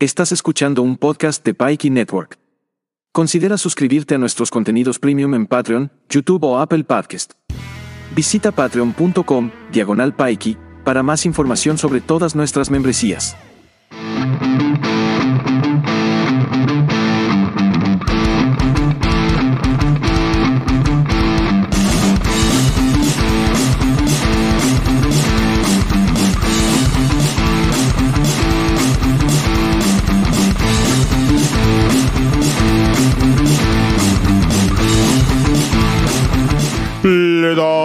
Estás escuchando un podcast de Pikey Network. Considera suscribirte a nuestros contenidos premium en Patreon, YouTube o Apple Podcast. Visita patreon.com, diagonal Pikey, para más información sobre todas nuestras membresías.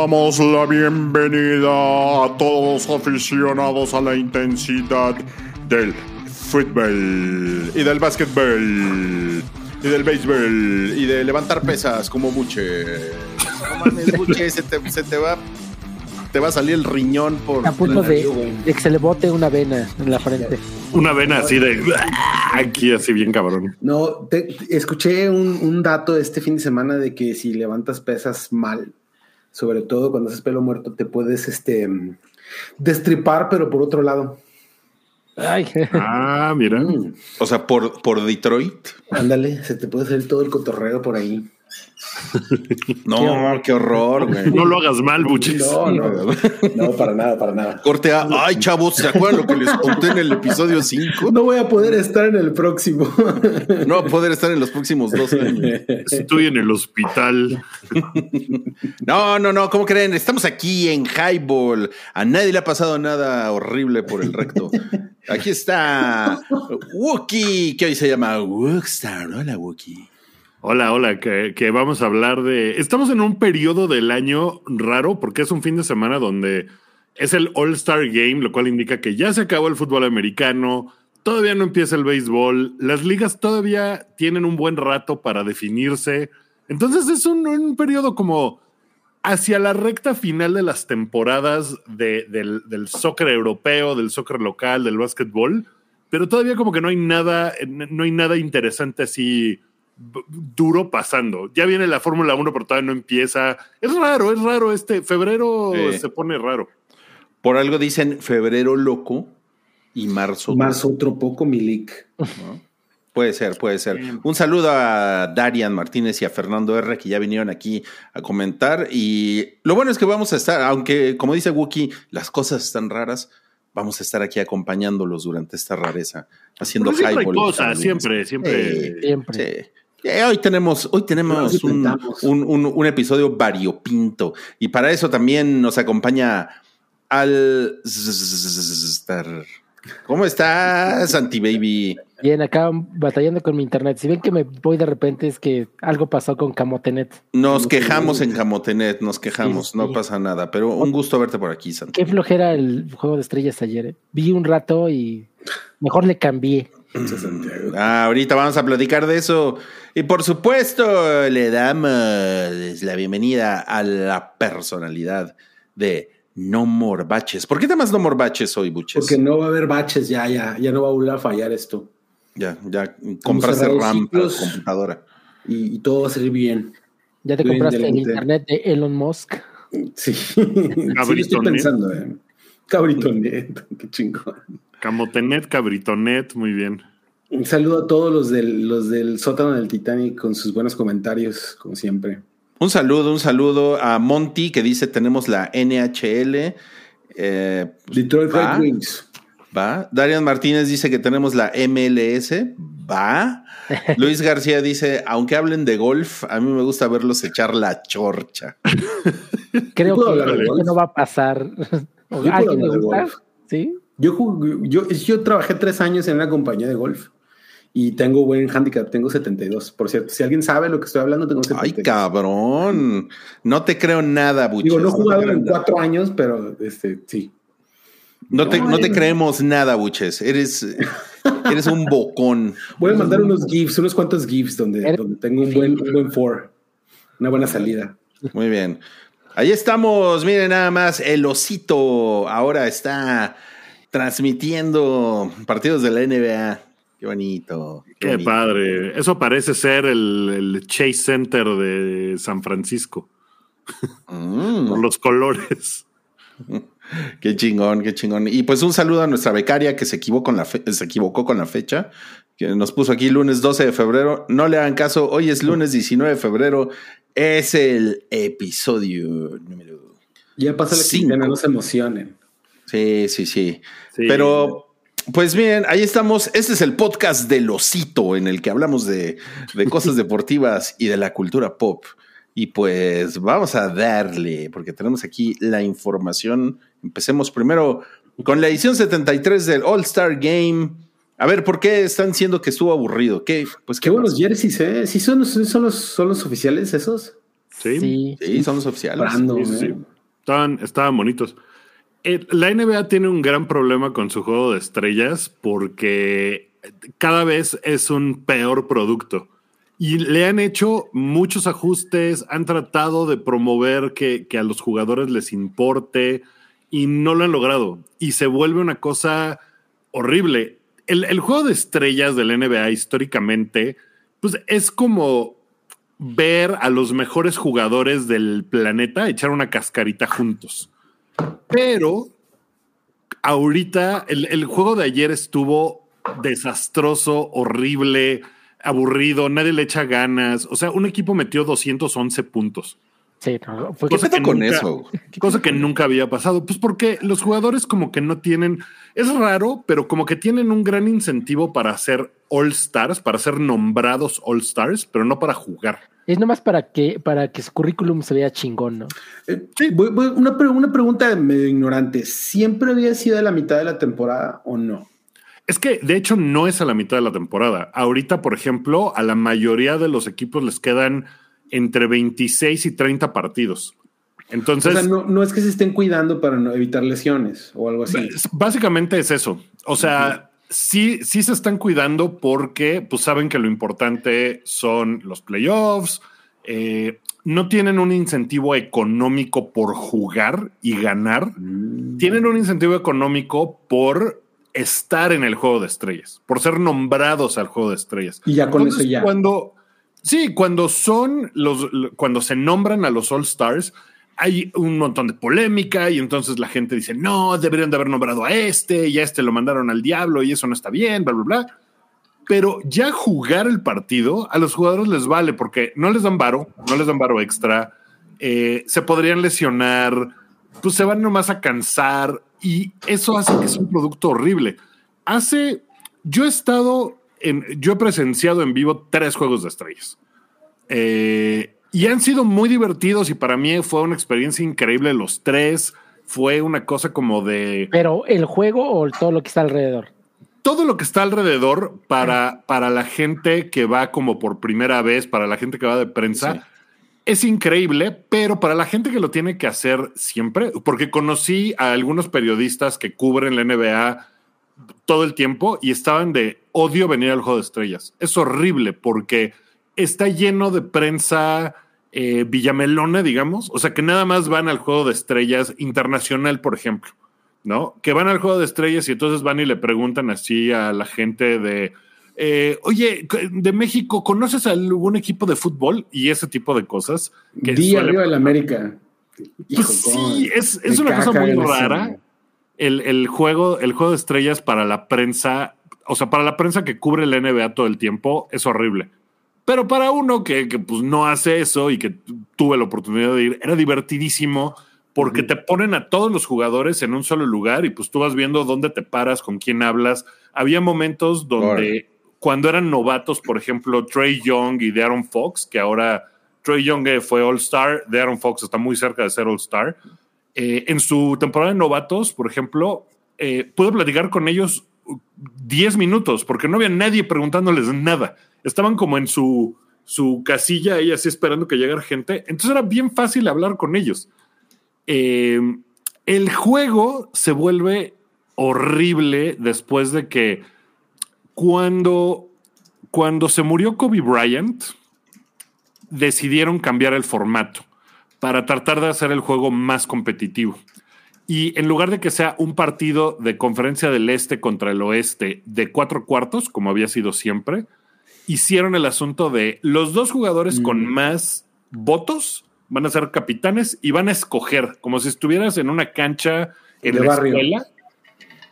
Damos la bienvenida a todos los aficionados a la intensidad del fútbol y del básquetbol y del béisbol y de levantar pesas como Buche. No mames, Buche, se te, se te va te va a salir el riñón por A punto de, de que se le bote una vena en la frente. Una vena así de aquí, así bien cabrón. No, te- escuché un, un dato este fin de semana de que si levantas pesas mal, sobre todo cuando haces pelo muerto, te puedes este destripar, pero por otro lado. Ay, Ah, mira. O sea, por, por Detroit. ándale, se te puede salir todo el cotorreo por ahí. No, qué horror, güey. No lo hagas mal, buches. No, no, no, para nada, para nada. Corte A. Ay, chavos, ¿se acuerdan lo que les conté en el episodio 5? No voy a poder estar en el próximo. No va a poder estar en los próximos dos años. Estoy en el hospital. No, no, no, ¿cómo creen? Estamos aquí en Highball. A nadie le ha pasado nada horrible por el recto. Aquí está Wookie, que hoy se llama Wookstar. Hola, Wookie. Hola, hola, que, vamos a hablar de... Estamos en un periodo del año raro porque es un fin de semana donde es el All-Star Game, lo cual indica que ya se acabó el fútbol americano, todavía no empieza el béisbol, las ligas todavía tienen un buen rato para definirse. Entonces es un, un periodo como hacia la recta final de las temporadas de- del, del soccer europeo, del soccer local, del básquetbol, pero todavía como que no hay nada, no hay nada interesante así duro pasando. Ya viene la Fórmula 1, pero todavía no empieza. Es raro, es raro este. Febrero Sí. se pone raro. Por algo dicen febrero loco y marzo. Más otro poco, Milik. Puede ser, puede ser. Un saludo a Darian Martínez y a Fernando R, que ya vinieron aquí a comentar. Y lo bueno es que vamos a estar, aunque como dice Wookie, las cosas están raras, vamos a estar aquí acompañándolos durante esta rareza, haciendo Pero siempre hay cosas, siempre, siempre. Sí, Siempre. sí. Eh, hoy tenemos, hoy tenemos un, un- un- un episodio variopinto. Y para eso también nos acompaña al. ¿Cómo estás, Santi Baby? Bien, acá batallando con mi internet. Si ven que me voy de repente es que algo pasó con Camotenet. Nos quejamos en Camotenet, nos quejamos, Sí, no pasa nada, pero un gusto verte por aquí, Santi. Qué flojera el juego de estrellas ayer. eh. Vi un rato y mejor le cambié. Ah, ahorita vamos a platicar de eso. Y por supuesto, le damos la bienvenida a la personalidad de No More Baches. ¿Por qué te llamas No More Baches hoy, Buches? Porque no va a haber baches ya, ya, ya no va a volver a fallar esto. Ya, ya compraste RAM para ciclos. computadora. Y, y todo va a salir bien. ¿Ya te compraste el internet de Elon Musk? Sí. sí lo estoy pensando, eh. Cabritonet, qué chingón. Camotenet, Cabritonet, muy bien. Un saludo a todos los del, los del sótano del Titanic con sus buenos comentarios, como siempre. Un saludo, un saludo a Monty que dice tenemos la NHL. Eh, Detroit va, Red Wings. va. Darian Martínez dice que tenemos la MLS. Va. Luis García dice, aunque hablen de golf, a mí me gusta verlos echar la chorcha. Creo que no va a pasar. ¿O Yo ¿A alguien le gusta? golf. ¿Sí? Yo, jugué- yo, yo trabajé tres años en una compañía de golf y tengo buen handicap, tengo 72. Por cierto, si alguien sabe lo que estoy hablando, tengo 72. Ay, cabrón. No te creo nada, Buches. Digo, no he te jugado creo en nada. cuatro años, pero este, sí. No te, no te Ay. creemos nada, Buches. Eres, eres un bocón. Voy a mandar unos GIFs, unos cuantos GIFs donde, donde tengo un buen, un buen four, una buena salida. Muy bien. Ahí estamos, miren nada más, el osito ahora está transmitiendo partidos de la NBA. Qué bonito. Qué bonito. padre. Eso parece ser el, el Chase Center de San Francisco. Mm. Por los colores. Qué chingón, qué chingón. Y pues un saludo a nuestra becaria que se equivocó con la, se equivocó con la fecha, que nos puso aquí lunes 12 de febrero. No le hagan caso, hoy es lunes 19 de febrero, es el episodio número. Ya pasa la Cinco. quincena, no se emocionen. Sí, sí, sí. Sí. Pero, pues bien, ahí estamos. Este es el podcast del osito en el que hablamos de, de cosas deportivas y de la cultura pop. Y pues vamos a darle, porque tenemos aquí la información. Empecemos primero con la edición 73 del All Star Game. A ver, ¿por qué están diciendo que estuvo aburrido? ¿Qué? Pues Qué buenos jerseys, ¿eh? ¿Sí son, son, los, son los oficiales esos? Sí, Sí. Sí, son los oficiales. Brandon, sí, sí, sí. ¿eh? Estaban, estaban bonitos. Eh, la NBA tiene un gran problema con su juego de estrellas porque cada vez es un peor producto. Y le han hecho muchos ajustes, han tratado de promover que, que a los jugadores les importe y no lo han logrado. Y se vuelve una cosa horrible. El, el juego de estrellas del NBA históricamente, pues es como ver a los mejores jugadores del planeta echar una cascarita juntos. Pero ahorita el, el juego de ayer estuvo desastroso, horrible, aburrido, nadie le echa ganas. O sea, un equipo metió 211 puntos. Sí, no, fue ¿Qué que- pedo con nunca- eso? Cosa que nunca había pasado. Pues porque los jugadores como que no tienen, es raro, pero como que tienen un gran incentivo para ser All Stars, para ser nombrados All Stars, pero no para jugar. es nomás para que, para que su currículum se vea chingón, ¿no? Eh, voy- voy- una, pre- una pregunta medio ignorante. ¿Siempre había sido a la mitad de la temporada o no? Es que de hecho no es a la mitad de la temporada. Ahorita, por ejemplo, a la mayoría de los equipos les quedan entre 26 y 30 partidos. Entonces, o sea, no, no es que se estén cuidando para no evitar lesiones o algo así. básicamente es eso. O sea, sí, sí se están cuidando porque pues saben que lo importante son los playoffs. eh, no tienen un incentivo económico por jugar y ganar. Mm. Tienen un incentivo económico por estar en el juego de estrellas, por ser nombrados al juego de estrellas. Y ya con Entonces, eso ya. Cuando, sí, cuando son los, cuando se nombran a los All Stars, hay un montón de polémica y entonces la gente dice, no, deberían de haber nombrado a este y a este lo mandaron al diablo y eso no está bien, bla, bla, bla. Pero ya jugar el partido a los jugadores les vale porque no les dan varo, no les dan varo extra, eh, se podrían lesionar, pues se van nomás a cansar y eso hace que sea un producto horrible. Hace, yo he estado, en, yo he presenciado en vivo tres juegos de estrellas. Eh, y han sido muy divertidos y para mí fue una experiencia increíble los tres. Fue una cosa como de Pero el juego o todo lo que está alrededor. todo lo que está alrededor para, para la gente que va como por primera vez, para la gente que va de prensa, Sí. es increíble, pero para la gente que lo tiene que hacer siempre, porque conocí a algunos periodistas que cubren la NBA todo el tiempo y estaban de odio venir al juego de estrellas. Es horrible porque está lleno de prensa eh, villamelona, digamos, o sea que nada más van al juego de estrellas internacional, por ejemplo. ¿no? Que van al juego de estrellas y entonces van y le preguntan así a la gente de, eh, oye, de México, ¿conoces algún equipo de fútbol? Y ese tipo de cosas. Que Di suele- arriba del América. Hijo, Pues sí, es, es una cosa muy rara. El, el juego, el juego de estrellas para la prensa, o sea, para la prensa que cubre la NBA todo el tiempo, es horrible. Pero para uno que, que, pues no hace eso y que tu- tuve la oportunidad de ir, era divertidísimo porque te ponen a todos los jugadores en un solo lugar y pues tú vas viendo dónde te paras, con quién hablas. Había momentos donde cuando eran novatos, por ejemplo, Trey Young y Darren Fox, que ahora Trey Young eh, fue All Star, Darren Fox está muy cerca de ser All Star. Eh, en su temporada de novatos, por ejemplo, eh, pude platicar con ellos 10 minutos porque no había nadie preguntándoles nada. Estaban como en su, su casilla ahí así esperando que llegara gente. Entonces era bien fácil hablar con ellos. Eh, el juego se vuelve horrible después de que cuando, cuando se murió Kobe Bryant, decidieron cambiar el formato para tratar de hacer el juego más competitivo. Y en lugar de que sea un partido de conferencia del este contra el oeste de cuatro cuartos, como había sido siempre, hicieron el asunto de los dos jugadores con más votos van a ser capitanes y van a escoger, como si estuvieras en una cancha en De la barrio. escuela.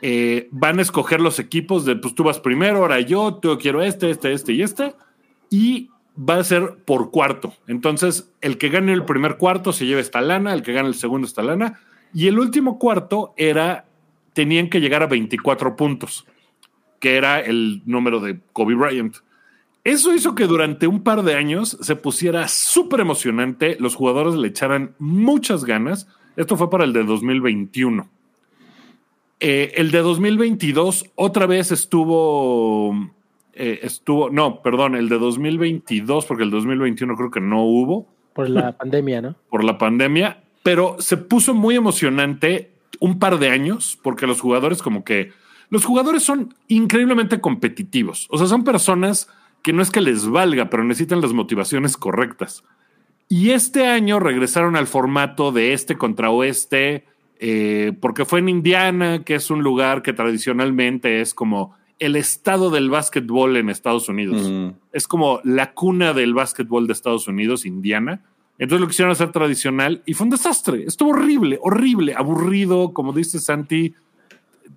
eh, van a escoger los equipos de, pues tú vas primero, ahora yo, yo quiero este, este, este y este. Y va a ser por cuarto. Entonces, el que gane el primer cuarto se lleva esta lana, el que gane el segundo esta lana. Y el último cuarto era, tenían que llegar a 24 puntos, que era el número de Kobe Bryant. Eso hizo que durante un par de años se pusiera súper emocionante, los jugadores le echaran muchas ganas. Esto fue para el de 2021. Eh, el de 2022 otra vez estuvo, eh, estuvo, no, perdón, el de 2022, porque el 2021 creo que no hubo Por la pandemia, ¿no? por la pandemia, pero se puso muy emocionante un par de años porque los jugadores como que los jugadores son increíblemente competitivos, o sea, son personas que no es que les valga, pero necesitan las motivaciones correctas. Y este año regresaron al formato de este contra oeste, eh, porque fue en Indiana, que es un lugar que tradicionalmente es como el estado del básquetbol en Estados Unidos. Es como la cuna del básquetbol de Estados Unidos, Indiana. Entonces lo quisieron hacer tradicional y fue un desastre. Estuvo horrible, horrible, aburrido, como dice Santi.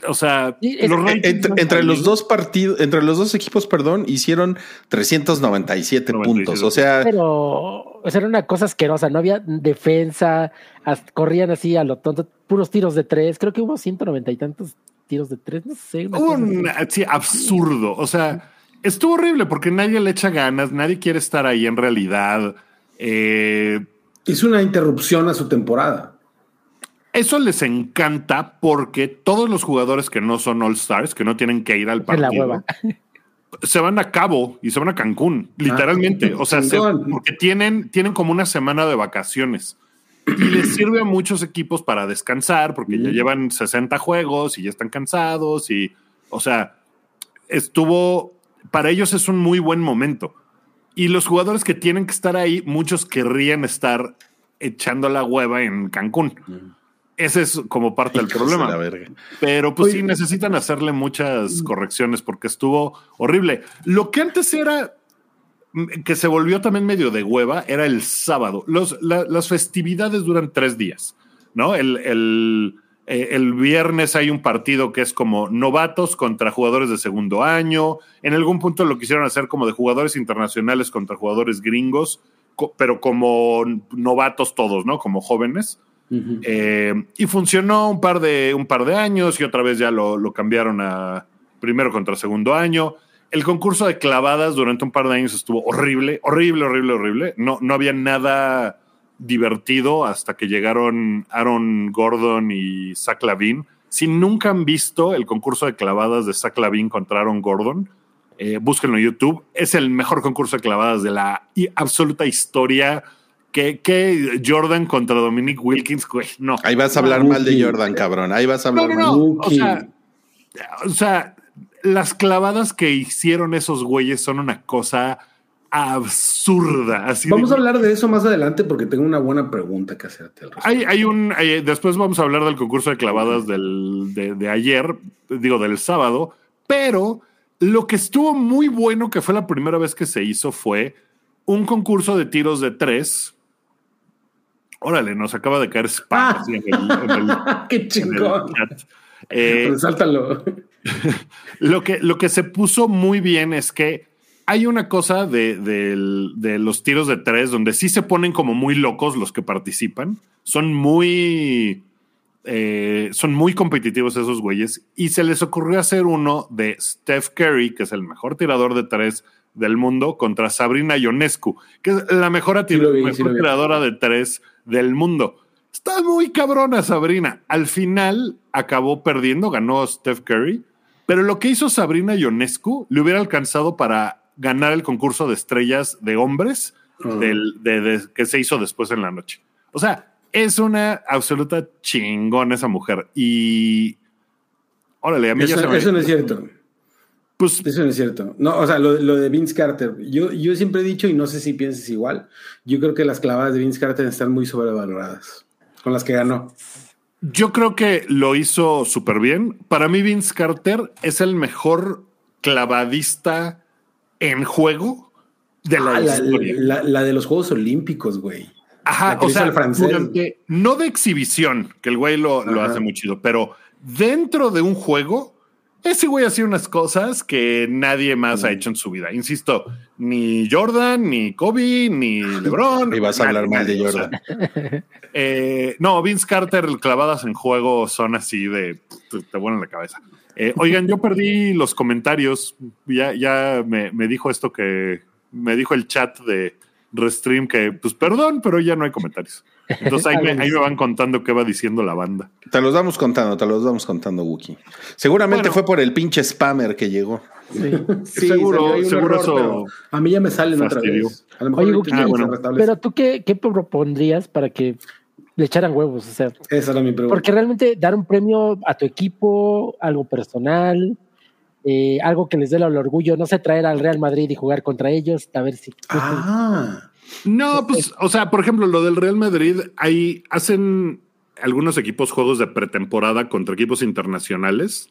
O sea, es- los Entre, los dos partidos, entre los dos equipos, perdón, hicieron 397 puntos. O sea, Pero o sea, era una cosa asquerosa, no había defensa, hasta- corrían así a lo tonto, puros tiros de tres, creo que hubo 190 y tantos tiros de tres, no sé. Hubo un sí, absurdo. O sea, estuvo horrible porque nadie le echa ganas, nadie quiere estar ahí en realidad. Eh, Hizo una interrupción a su temporada. Eso les encanta porque todos los jugadores que no son All Stars, que no tienen que ir al partido, la hueva. se van a Cabo y se van a Cancún, literalmente. Ah, o sea, se- porque tienen, tienen como una semana de vacaciones. Y les sirve a muchos equipos para descansar, porque ya llevan 60 juegos y ya están cansados. Y, o sea, estuvo. Para ellos es un muy buen momento. Y los jugadores que tienen que estar ahí, muchos querrían estar echando la hueva en Cancún. Ese es como parte del hijos de problema. la verga. Pero pues Oye. sí, necesitan hacerle muchas correcciones porque estuvo horrible. Lo que antes era mm, que se volvió también medio de hueva era el sábado. Los, la- las festividades duran tres días, ¿no? El, el, eh, el viernes hay un partido que es como novatos contra jugadores de segundo año. En algún punto lo quisieron hacer como de jugadores internacionales contra jugadores gringos, pero como novatos todos, ¿no? Como jóvenes. Eh, y funcionó un par de, un par de años y otra vez ya lo, lo cambiaron a primero contra segundo año. El concurso de clavadas durante un par de años estuvo horrible, horrible, horrible, horrible. No, no había nada divertido hasta que llegaron Aaron Gordon y Zach Lavin. Si nunca han visto el concurso de clavadas de Zach Lavin contra Aaron Gordon, eh, búsquenlo en YouTube. Es el mejor concurso de clavadas de la absoluta historia. Que, que Jordan contra Dominic Wilkins, güey, no. Ahí vas a hablar mal de Jordan, cabrón. Ahí vas a No, hablar no, mal. no. O Rookie. sea, o sea, las clavadas que hicieron esos güeyes son una cosa absurda. Así Vamos de- a hablar de eso más adelante porque tengo una buena pregunta que hacerte. al. Hay, hay un. hay- después vamos a hablar del concurso de clavadas del, de, de ayer, digo, del sábado, pero lo que estuvo muy bueno, que fue la primera vez que se hizo, fue un concurso de tiros de tres. Órale, nos acaba de caer spam Ah. así en el- en el- ¡Qué chingón! Eh, lo, que, lo que se puso muy bien es que hay una cosa de, de los tiros de tres donde sí se ponen como muy locos los que participan. Son muy. eh, son muy competitivos esos güeyes. Y se les ocurrió hacer uno de Steph Curry, que es el mejor tirador de tres del mundo, contra Sabrina Ionescu, que es la mejor, Sí vi, tiradora de tres del mundo. Está muy cabrona Sabrina. Al final acabó perdiendo, ganó Steph Curry, pero lo que hizo Sabrina Ionescu le hubiera alcanzado para ganar el concurso de estrellas de hombres del- de- de- que se hizo después en la noche. O sea, es una absoluta chingón esa mujer. Y órale, a mí ya Eso, se me- eso no es cierto. Pues Eso no es cierto. No, o sea, lo, lo de Vince Carter. Yo, yo siempre he dicho, y no sé si piensas igual, yo creo que las clavadas de Vince Carter están muy sobrevaloradas. Con las que ganó. Yo creo que lo hizo súper bien. Para mí, Vince Carter es el mejor clavadista en juego de la, Ah, historia. la- la de los Juegos Olímpicos, güey. Ajá, o sea, el francés. durante- no de exhibición, que el güey lo, lo hace muy chido, pero dentro de un juego, ese güey hacía unas cosas que nadie más ha hecho en su vida. Insisto, ni Jordan, ni Kobe, ni LeBron. Y vas a hablar mal de o Jordan. sea, eh, no, Vince Carter, clavadas en juego son así de te, te vuelan la cabeza. Eh, oigan, yo perdí los comentarios. Ya, ya me, me dijo esto que me dijo el chat de Restream que, pues perdón, pero ya no hay comentarios. Entonces ahí me, ahí me van contando qué va diciendo la banda. Te los vamos contando, te los vamos contando, Wookie. Seguramente Bueno. fue por el pinche spammer que llegó. Sí, Seguro- un seguro error, eso a mí ya me salen otra fastidió. vez. A lo mejor Oye, ya se bueno. Pero tú, qué, ¿qué propondrías para que le echaran huevos? O sea, Esa era mi pregunta. porque realmente dar un premio a tu equipo, algo personal, eh, algo que les dé el orgullo, no sé, traer al Real Madrid y jugar contra ellos, a ver si. Ah, No, pues, o sea, por ejemplo, lo del Real Madrid, ahí hacen algunos equipos juegos de pretemporada contra equipos internacionales.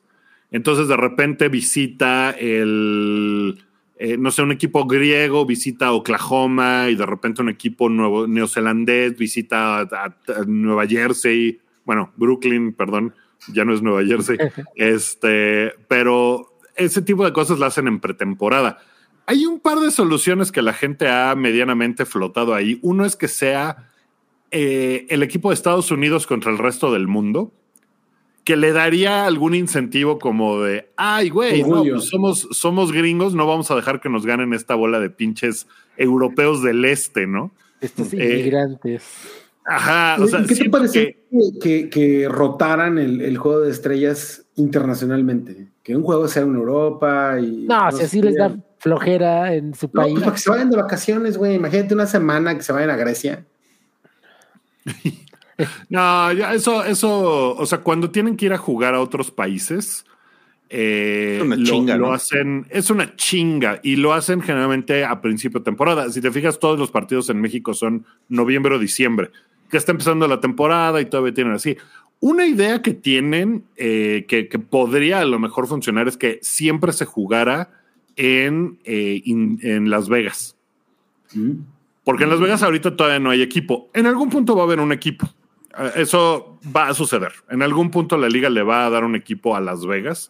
Entonces, de repente visita el, eh, no sé, un equipo griego visita Oklahoma y de repente un equipo nuevo, neozelandés visita a, a- a Nueva Jersey, bueno, Brooklyn, perdón, ya no es Nueva Jersey. este, pero ese tipo de cosas la hacen en pretemporada. Hay un par de soluciones que la gente ha medianamente flotado ahí. Uno es que sea eh, el equipo de Estados Unidos contra el resto del mundo, que le daría algún incentivo como de, ay, güey, no, pues somos, somos gringos, no vamos a dejar que nos ganen esta bola de pinches europeos del este, ¿no? Estos Eh, inmigrantes. Ajá, o sea, ¿Qué te parece que- que, que, que rotaran el, el juego de estrellas internacionalmente? Que un juego sea en Europa y. No, si así les da flojera en su No, país. pues para que se vayan de vacaciones, güey. Imagínate una semana que se vayan a Grecia. No, ya eso, eso, o sea, cuando tienen que ir a jugar a otros países, eh, Es una lo, chinga, lo ¿no? hacen, es una chinga y lo hacen generalmente a principio de temporada. Si te fijas, todos los partidos en México son noviembre o diciembre, que está empezando la temporada y todavía tienen así. Una idea que tienen eh, que, que podría a lo mejor funcionar es que siempre se jugara en, eh, in- en Las Vegas. Mm. Porque en Las Vegas ahorita todavía no hay equipo. En algún punto va a haber un equipo. Eh, Eso va a suceder. En algún punto la liga le va a dar un equipo a Las Vegas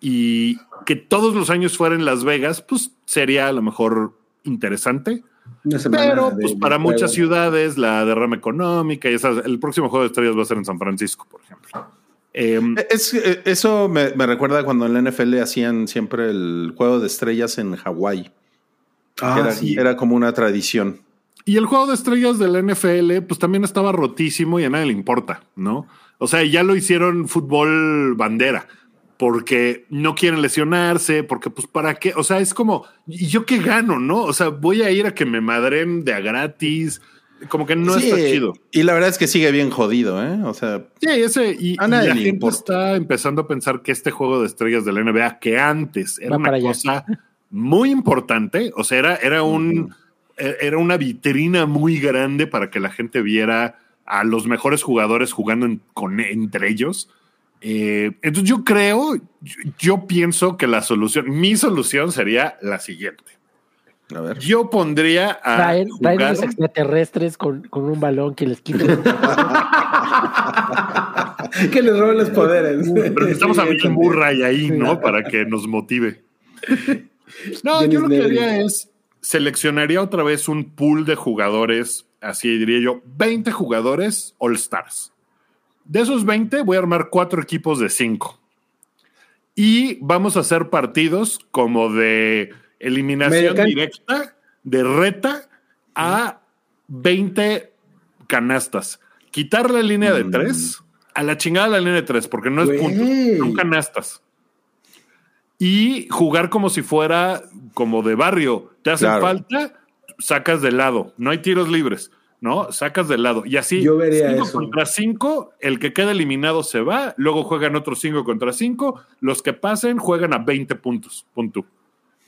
y que todos los años fuera en Las Vegas, pues sería a lo mejor interesante. Pero pues para muchas ciudades la derrama económica y esas, el próximo juego de estrellas va a ser en San Francisco, por ejemplo. Em, Es, eh, eso me, me recuerda cuando en la NFL hacían siempre el juego de estrellas en Hawái. Ah, era, sí. era como una tradición. Y el juego de estrellas del NFL, pues también estaba rotísimo y a nadie le importa, ¿no? O sea, ya lo hicieron fútbol bandera, porque no quieren lesionarse, porque pues para qué, o sea, es como, ¿y yo qué gano, no? O sea, voy a ir a que me madren de a gratis, como que no Sí, está chido. Y la verdad es que sigue bien jodido, ¿eh? O sea, Sí, ese, y, A y nadie la le gente importa. está empezando a pensar que este juego de estrellas de la NBA, que antes era Va una allá. cosa muy importante, o sea, era, era un eh, era una vitrina muy grande para que la gente viera a los mejores jugadores jugando en- con, entre ellos. Eh, entonces yo creo, yo, yo pienso que la solución, mi solución sería la siguiente. A ver. Yo pondría a Traer, traer jugar- unos extraterrestres con, con un balón que les quite. que les roben los poderes. Pero necesitamos a Sí, Bill también. Murray ahí, ¿no? Para que nos motive. No, Dennis yo lo que haría es seleccionaría otra vez un pool de jugadores, así diría yo, 20 jugadores All Stars. De esos 20 voy a armar cuatro equipos de 5. Y vamos a hacer partidos como de eliminación directa, de reta a 20 canastas. Quitar la línea de 3, a la chingada la línea de 3, porque no es Güey. puntos, son canastas. Y jugar como si fuera como de barrio. Te hacen Claro. falta, sacas de lado. No hay tiros libres, ¿no? Sacas de lado. Y así, Yo vería cinco eso. contra cinco, el que queda eliminado se va, luego juegan otros cinco contra cinco, los que pasen juegan a 20 puntos, punto.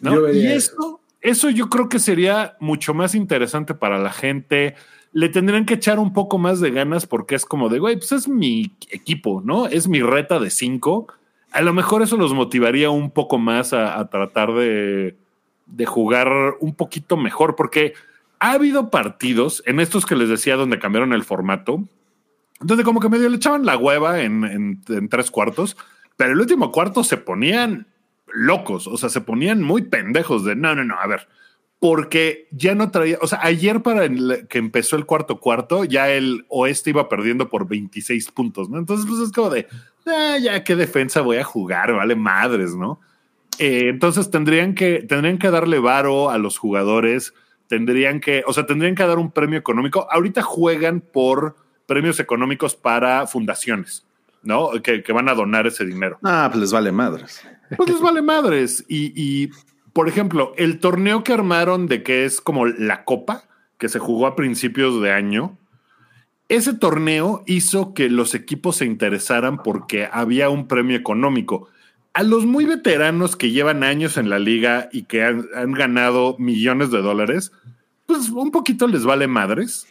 ¿No? Yo y eso. eso, eso yo creo que sería mucho más interesante para la gente. Le tendrían que echar un poco más de ganas porque es como de, güey, pues es mi equipo, ¿no? Es mi reta de cinco. A lo mejor eso los motivaría un poco más a, a tratar de, de jugar un poquito mejor, porque ha habido partidos en estos que les decía donde cambiaron el formato, donde como que medio le echaban la hueva en, en- en tres cuartos, pero el último cuarto se ponían locos, o sea, se ponían muy pendejos de no, no, no, a ver, porque ya no traía, o sea, ayer para el- que empezó el cuarto cuarto, ya el oeste iba perdiendo por 26 puntos, ¿no? Entonces, pues es como de, "Ah, ya qué defensa voy a jugar, vale madres, ¿no? Eh, entonces tendrían que, tendrían que darle varo a los jugadores, tendrían que, o sea, tendrían que dar un premio económico. Ahorita juegan por premios económicos para fundaciones, ¿no? Que, que van a donar ese dinero. Ah, pues les vale madres. Pues les vale madres. Y, y, por ejemplo, el torneo que armaron de que es como la copa, que se jugó a principios de año, ese torneo hizo que los equipos se interesaran porque había un premio económico. A los muy veteranos que llevan años en la liga y que han, han ganado millones de dólares, pues un poquito les vale madres.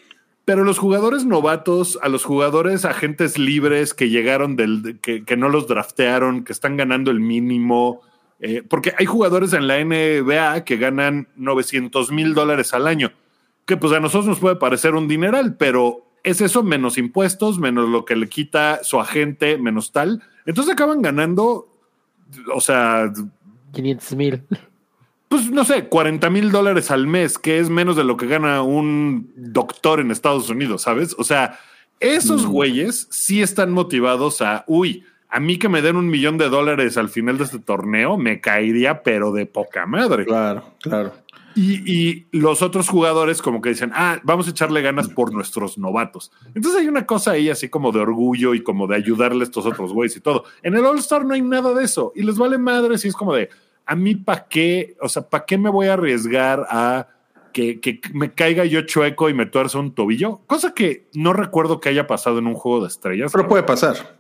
Pero los jugadores novatos, a los jugadores agentes libres que llegaron del, que, no los draftearon, que están ganando el mínimo, eh, porque hay jugadores en la NBA que ganan 900 mil dólares al año, que pues a nosotros nos puede parecer un dineral, pero es eso menos impuestos, menos lo que le quita su agente, menos tal. Entonces acaban ganando, o sea, 500 mil. Pues no sé, 40 mil dólares al mes, que es menos de lo que gana un doctor en Estados Unidos, ¿sabes? O sea, esos güeyes sí están motivados a, uy, a mí que me den un millón de dólares al final de este torneo, me caería, pero de poca madre. Claro, claro. Y, y los otros jugadores como que dicen, ah, vamos a echarle ganas por nuestros novatos. Entonces hay una cosa ahí así como de orgullo y como de ayudarle a estos otros güeyes y todo. En el All Star no hay nada de eso y les vale madre si es como de, a mí para qué, o sea, ¿para qué me voy a arriesgar a que, que me caiga yo chueco y me tuerza un tobillo? Cosa que no recuerdo que haya pasado en un juego de estrellas. Pero puede pasar.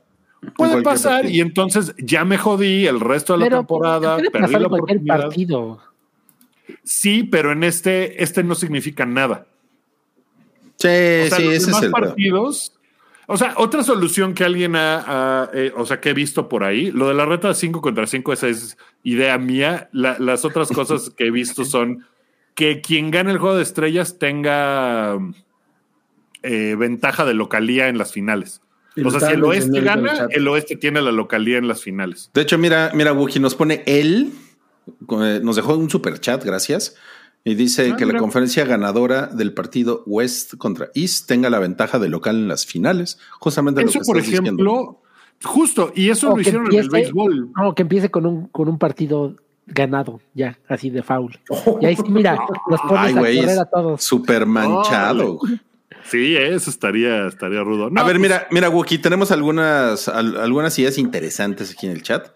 Puede pasar partido. y entonces ya me jodí el resto de la Pero temporada, puede perdí pasar la en cualquier oportunidad. partido. Sí, pero en este, este no significa nada. Sí, O sea, sí, los ese es el partidos. O sea, otra solución que alguien ha, ha, eh, o sea, que he visto por ahí, lo de la reta 5 contra 5, esa es idea mía. La- las otras cosas que he visto son que quien gane el juego de estrellas tenga eh, ventaja de localía en las finales. O sea, si el oeste el gana, el oeste tiene la localía en las finales. De hecho, mira, mira, Wookie nos pone él, eh, nos dejó un super chat, gracias. Y dice Ah, que la conferencia ganadora del partido West contra East tenga la ventaja de local en las finales. Justamente lo Eso, que por estás diciendo. Justo, y eso O lo hicieron en el béisbol. No, que empiece con un, con un partido ganado, ya, así de foul. Y ahí sí, mira, los pones Ay, a correr a todos. súper manchado. Sí, eso estaría, estaría rudo. No, a ver, pues, mira, mira, Wookie, tenemos algunas, al- algunas ideas interesantes aquí en el chat.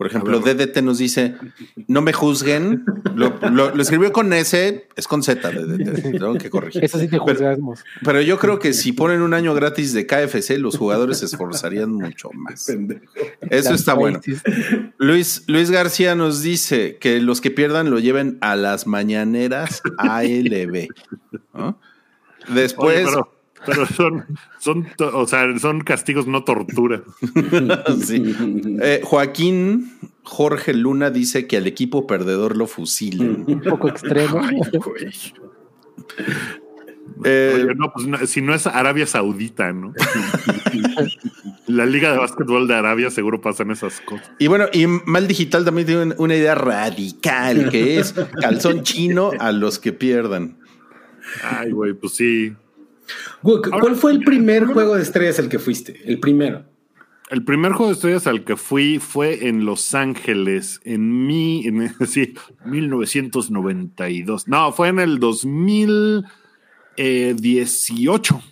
Por ejemplo, DDT nos dice, no me juzguen. Lo, lo- lo escribió con S, es con Z, DDT. Tengo que corregir. Eso sí te Pero- juzgamos. Pero yo creo que si ponen un año gratis de KFC, los jugadores se esforzarían mucho más. Eso está bueno. Luis, Luis García nos dice que los que pierdan lo lleven a las mañaneras ALB. ¿no? Después, Oye, pero, pero son, son, o sea, son castigos, no tortura. sí. Eh, Joaquín Jorge Luna dice que al equipo perdedor lo fusilen. Un poco extremo. Eh, Oye, no, pues no, si no es Arabia Saudita, ¿no? La Liga de Básquetbol de Arabia seguro pasan esas cosas. y bueno, y Mal Digital también tiene una idea radical que es calzón chino a los que pierdan. Ay, güey, pues sí. ¿Cuál fue el primer juego de estrellas al que fuiste? El primero. El primer juego de estrellas al que fui fue en Los Ángeles, en mi, en, sí, 1992. No, fue en el 2018.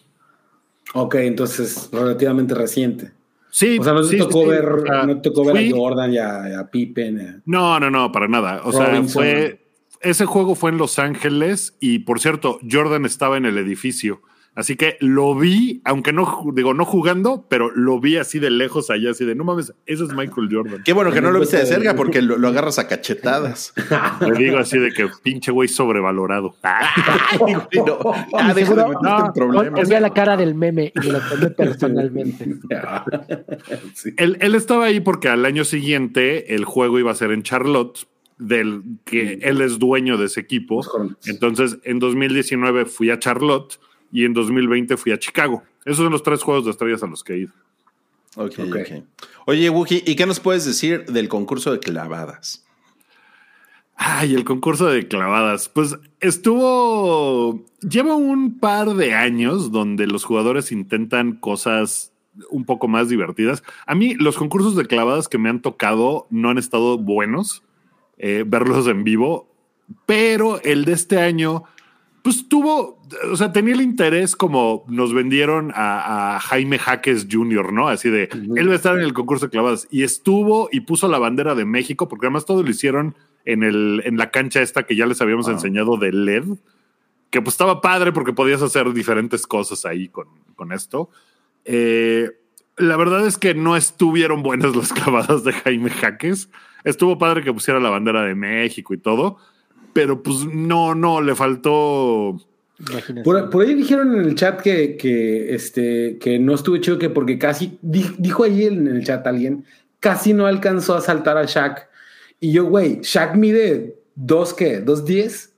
Ok, entonces relativamente reciente. Sí, O sea, no te sí, tocó sí, ver, o sea, no te tocó ver fui- a Jordan y a, Pippen. eh. No, no, no, para nada. O sea, fue. Ese juego fue en Los Ángeles y por cierto, Jordan estaba en el edificio. Así que lo vi, aunque no, digo, no jugando, pero lo vi así de lejos allá, así de no mames, eso es Michael Jordan. Qué bueno que no lo viste de cerca porque lo, lo agarras a cachetadas. Le digo así de que pinche güey sobrevalorado. Ay, güey, no. Ya, deja de no, problemas. Ponía la cara del meme y me lo tomé personalmente. Sí. Él, él estaba ahí porque al año siguiente el juego iba a ser en Charlotte del que él es dueño de ese equipo. Entonces, en 2019 fui a Charlotte y en 2020 fui a Chicago. Esos son los tres juegos de estrellas a los que he ido. Ok, Ok. ok. Oye, Wookie, ¿y qué nos puedes decir del concurso de clavadas? Ay, el concurso de clavadas. Pues estuvo. Lleva un par de años donde los jugadores intentan cosas un poco más divertidas. A mí, los concursos de clavadas que me han tocado no han estado buenos eh, verlos en vivo, pero el de este año, pues tuvo. O sea, tenía el interés como nos vendieron a, a Jaime Jaques Jr., ¿no? Así de él va a estar en el concurso de clavadas y estuvo y puso la bandera de México, porque además todo lo hicieron en, el, en la cancha esta que ya les habíamos enseñado de LED, que pues estaba padre porque podías hacer diferentes cosas ahí con, con esto. Eh, la verdad es que no estuvieron buenas las clavadas de Jaime Jaques. Estuvo padre que pusiera la bandera de México y todo, pero pues no, no, le faltó... Por, por ahí dijeron en el chat que, que, este, que no estuvo chido, que porque casi, di- dijo ahí en el chat alguien, casi no alcanzó a saltar a Shaq. Y yo, güey, Shaq mide dos, ¿qué? ¿Dos diez?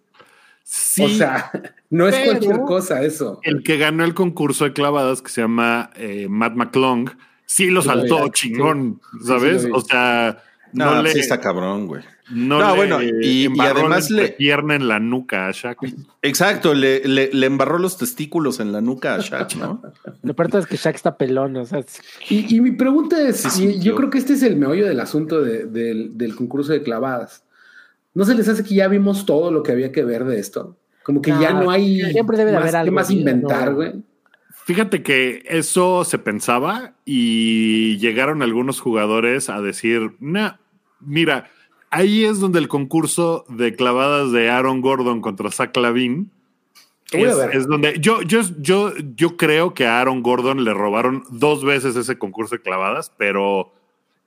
Sí, O sea, no es cualquier cosa eso. el que ganó el concurso de clavadas, que se llama eh, Matt McClung, sí lo saltó chingón, Sí, ¿sabes? sí lo vi. o sea, no, No, le, sí está cabrón, güey. No No, le bueno, y- además le- pierna en la nuca a Shaq. Exacto, le, le- le embarró los testículos en la nuca a Shaq, ¿no? Lo peor es que Shaq está pelón, o sea, es- Y, y mi pregunta es, Sí, sí, y yo yo- creo que este es el meollo del asunto de- del, del concurso de clavadas. ¿No se les hace que ya vimos todo lo que había que ver de esto? Como que ya No, hay siempre debe de más, haber ¿qué algo, más sí, inventar, no. güey. Fíjate que eso se pensaba y llegaron algunos jugadores a decir, nah, mira, ahí es donde el concurso de clavadas de Aaron Gordon contra Zach Lavin es, donde yo, yo, yo, yo creo que a Aaron Gordon le robaron dos veces ese concurso de clavadas, pero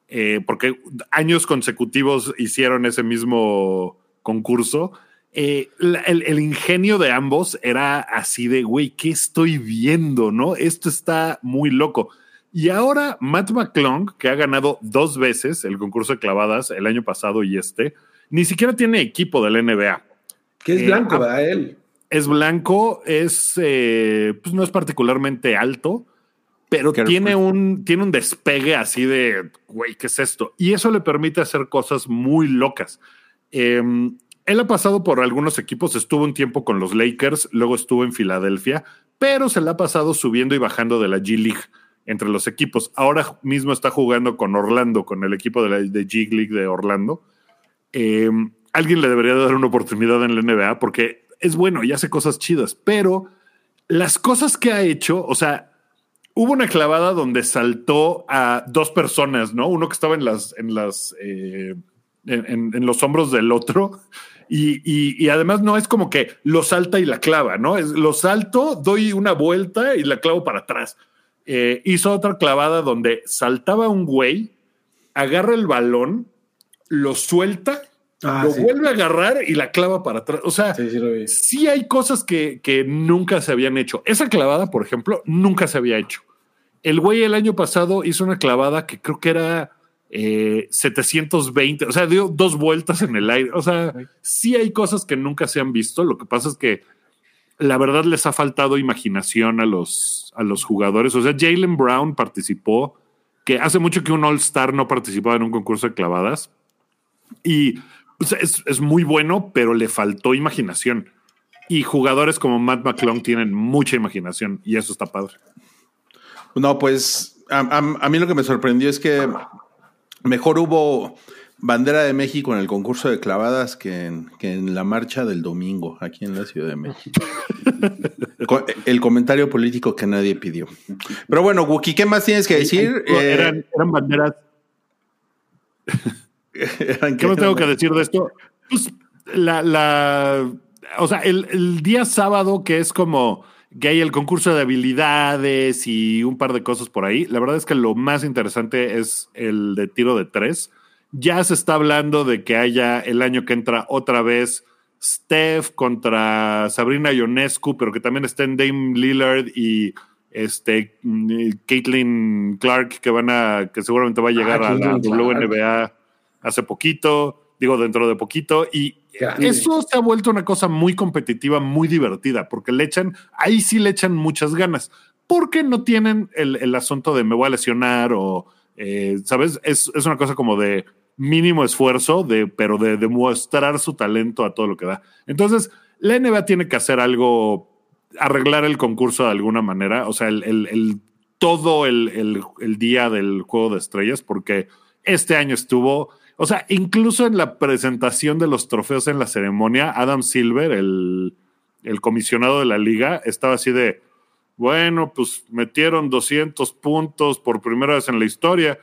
eh, porque años consecutivos hicieron ese mismo concurso. Eh, el, el ingenio de ambos era así de, güey, ¿qué estoy viendo? ¿No? Esto está muy loco. Y ahora Matt McClung, que ha ganado dos veces el concurso de clavadas el año pasado y este, ni siquiera tiene equipo del NBA Que es Eh, blanco, ah, ¿verdad? Él. es blanco, es eh, pues no es particularmente alto, pero tiene un, tiene un despegue así de, güey, ¿qué es esto? Y eso le permite hacer cosas muy locas. Eh, él ha pasado por algunos equipos, estuvo un tiempo con los Lakers, luego estuvo en Filadelfia, pero se le ha pasado subiendo y bajando de la G League entre los equipos. Ahora mismo está jugando con Orlando, con el equipo de la G League de Orlando. Eh, alguien le debería dar una oportunidad en la NBA porque es bueno y hace cosas chidas, pero las cosas que ha hecho, o sea, hubo una clavada donde saltó a dos personas, ¿no? Uno que estaba en las, en las, eh, en, los hombros del otro. Y, y- y además no es como que lo salta y la clava, ¿no? Es lo salto, doy una vuelta y la clavo para atrás. Eh, hizo otra clavada donde saltaba un güey, agarra el balón, lo suelta, Ah, lo sí. vuelve a agarrar y la clava para atrás. O sea, Sí, hay cosas que, que nunca se habían hecho. Esa clavada, por ejemplo, nunca se había hecho. El güey el año pasado hizo una clavada que creo que era eh, 720, o sea, dio dos vueltas en el aire. O sea, sí hay cosas que nunca se han visto. Lo que pasa es que la verdad les ha faltado imaginación a los, a los jugadores. O sea, Jalen Brown participó, que hace mucho que un All-Star no participaba en un concurso de clavadas. Y sea, es, es muy bueno, pero le faltó imaginación. Y jugadores como Matt McClung tienen mucha imaginación y eso está padre. No, pues a mí lo que me sorprendió es que mejor hubo bandera de México en el concurso de clavadas que en, que en la marcha del domingo aquí en la Ciudad de México. Co- el comentario político que nadie pidió. Pero bueno, Wookie, ¿qué más tienes que decir? Eh, eran, eran banderas. eran ¿Qué más tengo que decir de esto? Pues la, la o sea, el, el día sábado que es como que hay el concurso de habilidades y un par de cosas por ahí. La verdad es que lo más interesante es el de tiro de tres. Ya se está hablando de que haya el año que entra otra vez Steph contra Sabrina Ionescu, pero que también estén Dame Lillard y este mm, Caitlin Clark, que van a, que seguramente va a llegar Ah, a la. WNBA hace poquito. digo, dentro de poquito, y Grande. eso se ha vuelto una cosa muy competitiva, muy divertida, porque le echan, ahí sí le echan muchas ganas, porque no tienen el, el asunto de me voy a lesionar o, eh, ¿sabes? Es, es una cosa como de mínimo esfuerzo, de, pero de demostrar su talento a todo lo que da. Entonces, la NBA tiene que hacer algo, arreglar el concurso de alguna manera, o sea, el, el- todo el, el- el día del juego de estrellas, porque este año estuvo, o sea, incluso en la presentación de los trofeos en la ceremonia, Adam Silver, el, el comisionado de la liga, estaba así de, bueno, pues metieron 200 puntos por primera vez en la historia.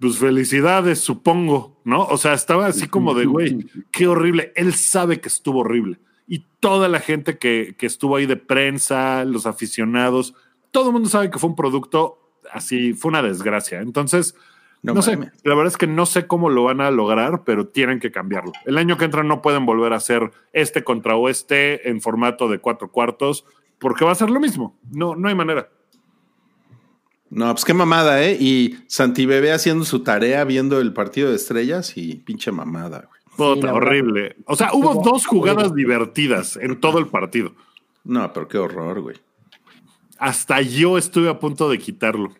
Pues felicidades, supongo, ¿no? O sea, estaba así como de, güey, qué horrible. Él sabe que estuvo horrible. Y toda la gente que, que estuvo ahí de prensa, los aficionados, todo el mundo sabe que fue un producto así, fue una desgracia. Entonces, No no, sé, la verdad es que no sé cómo lo van a lograr, pero tienen que cambiarlo. El año que entra no pueden volver a hacer este contra oeste en formato de cuatro cuartos, porque va a ser lo mismo. No, no hay manera. No, pues qué mamada, ¿eh? Y Santibebé haciendo su tarea viendo el partido de estrellas y pinche mamada, güey. Puta, horrible. O sea, hubo Estuvo dos jugadas horrible. divertidas en todo el partido. No, pero qué horror, güey. Hasta yo estuve a punto de quitarlo.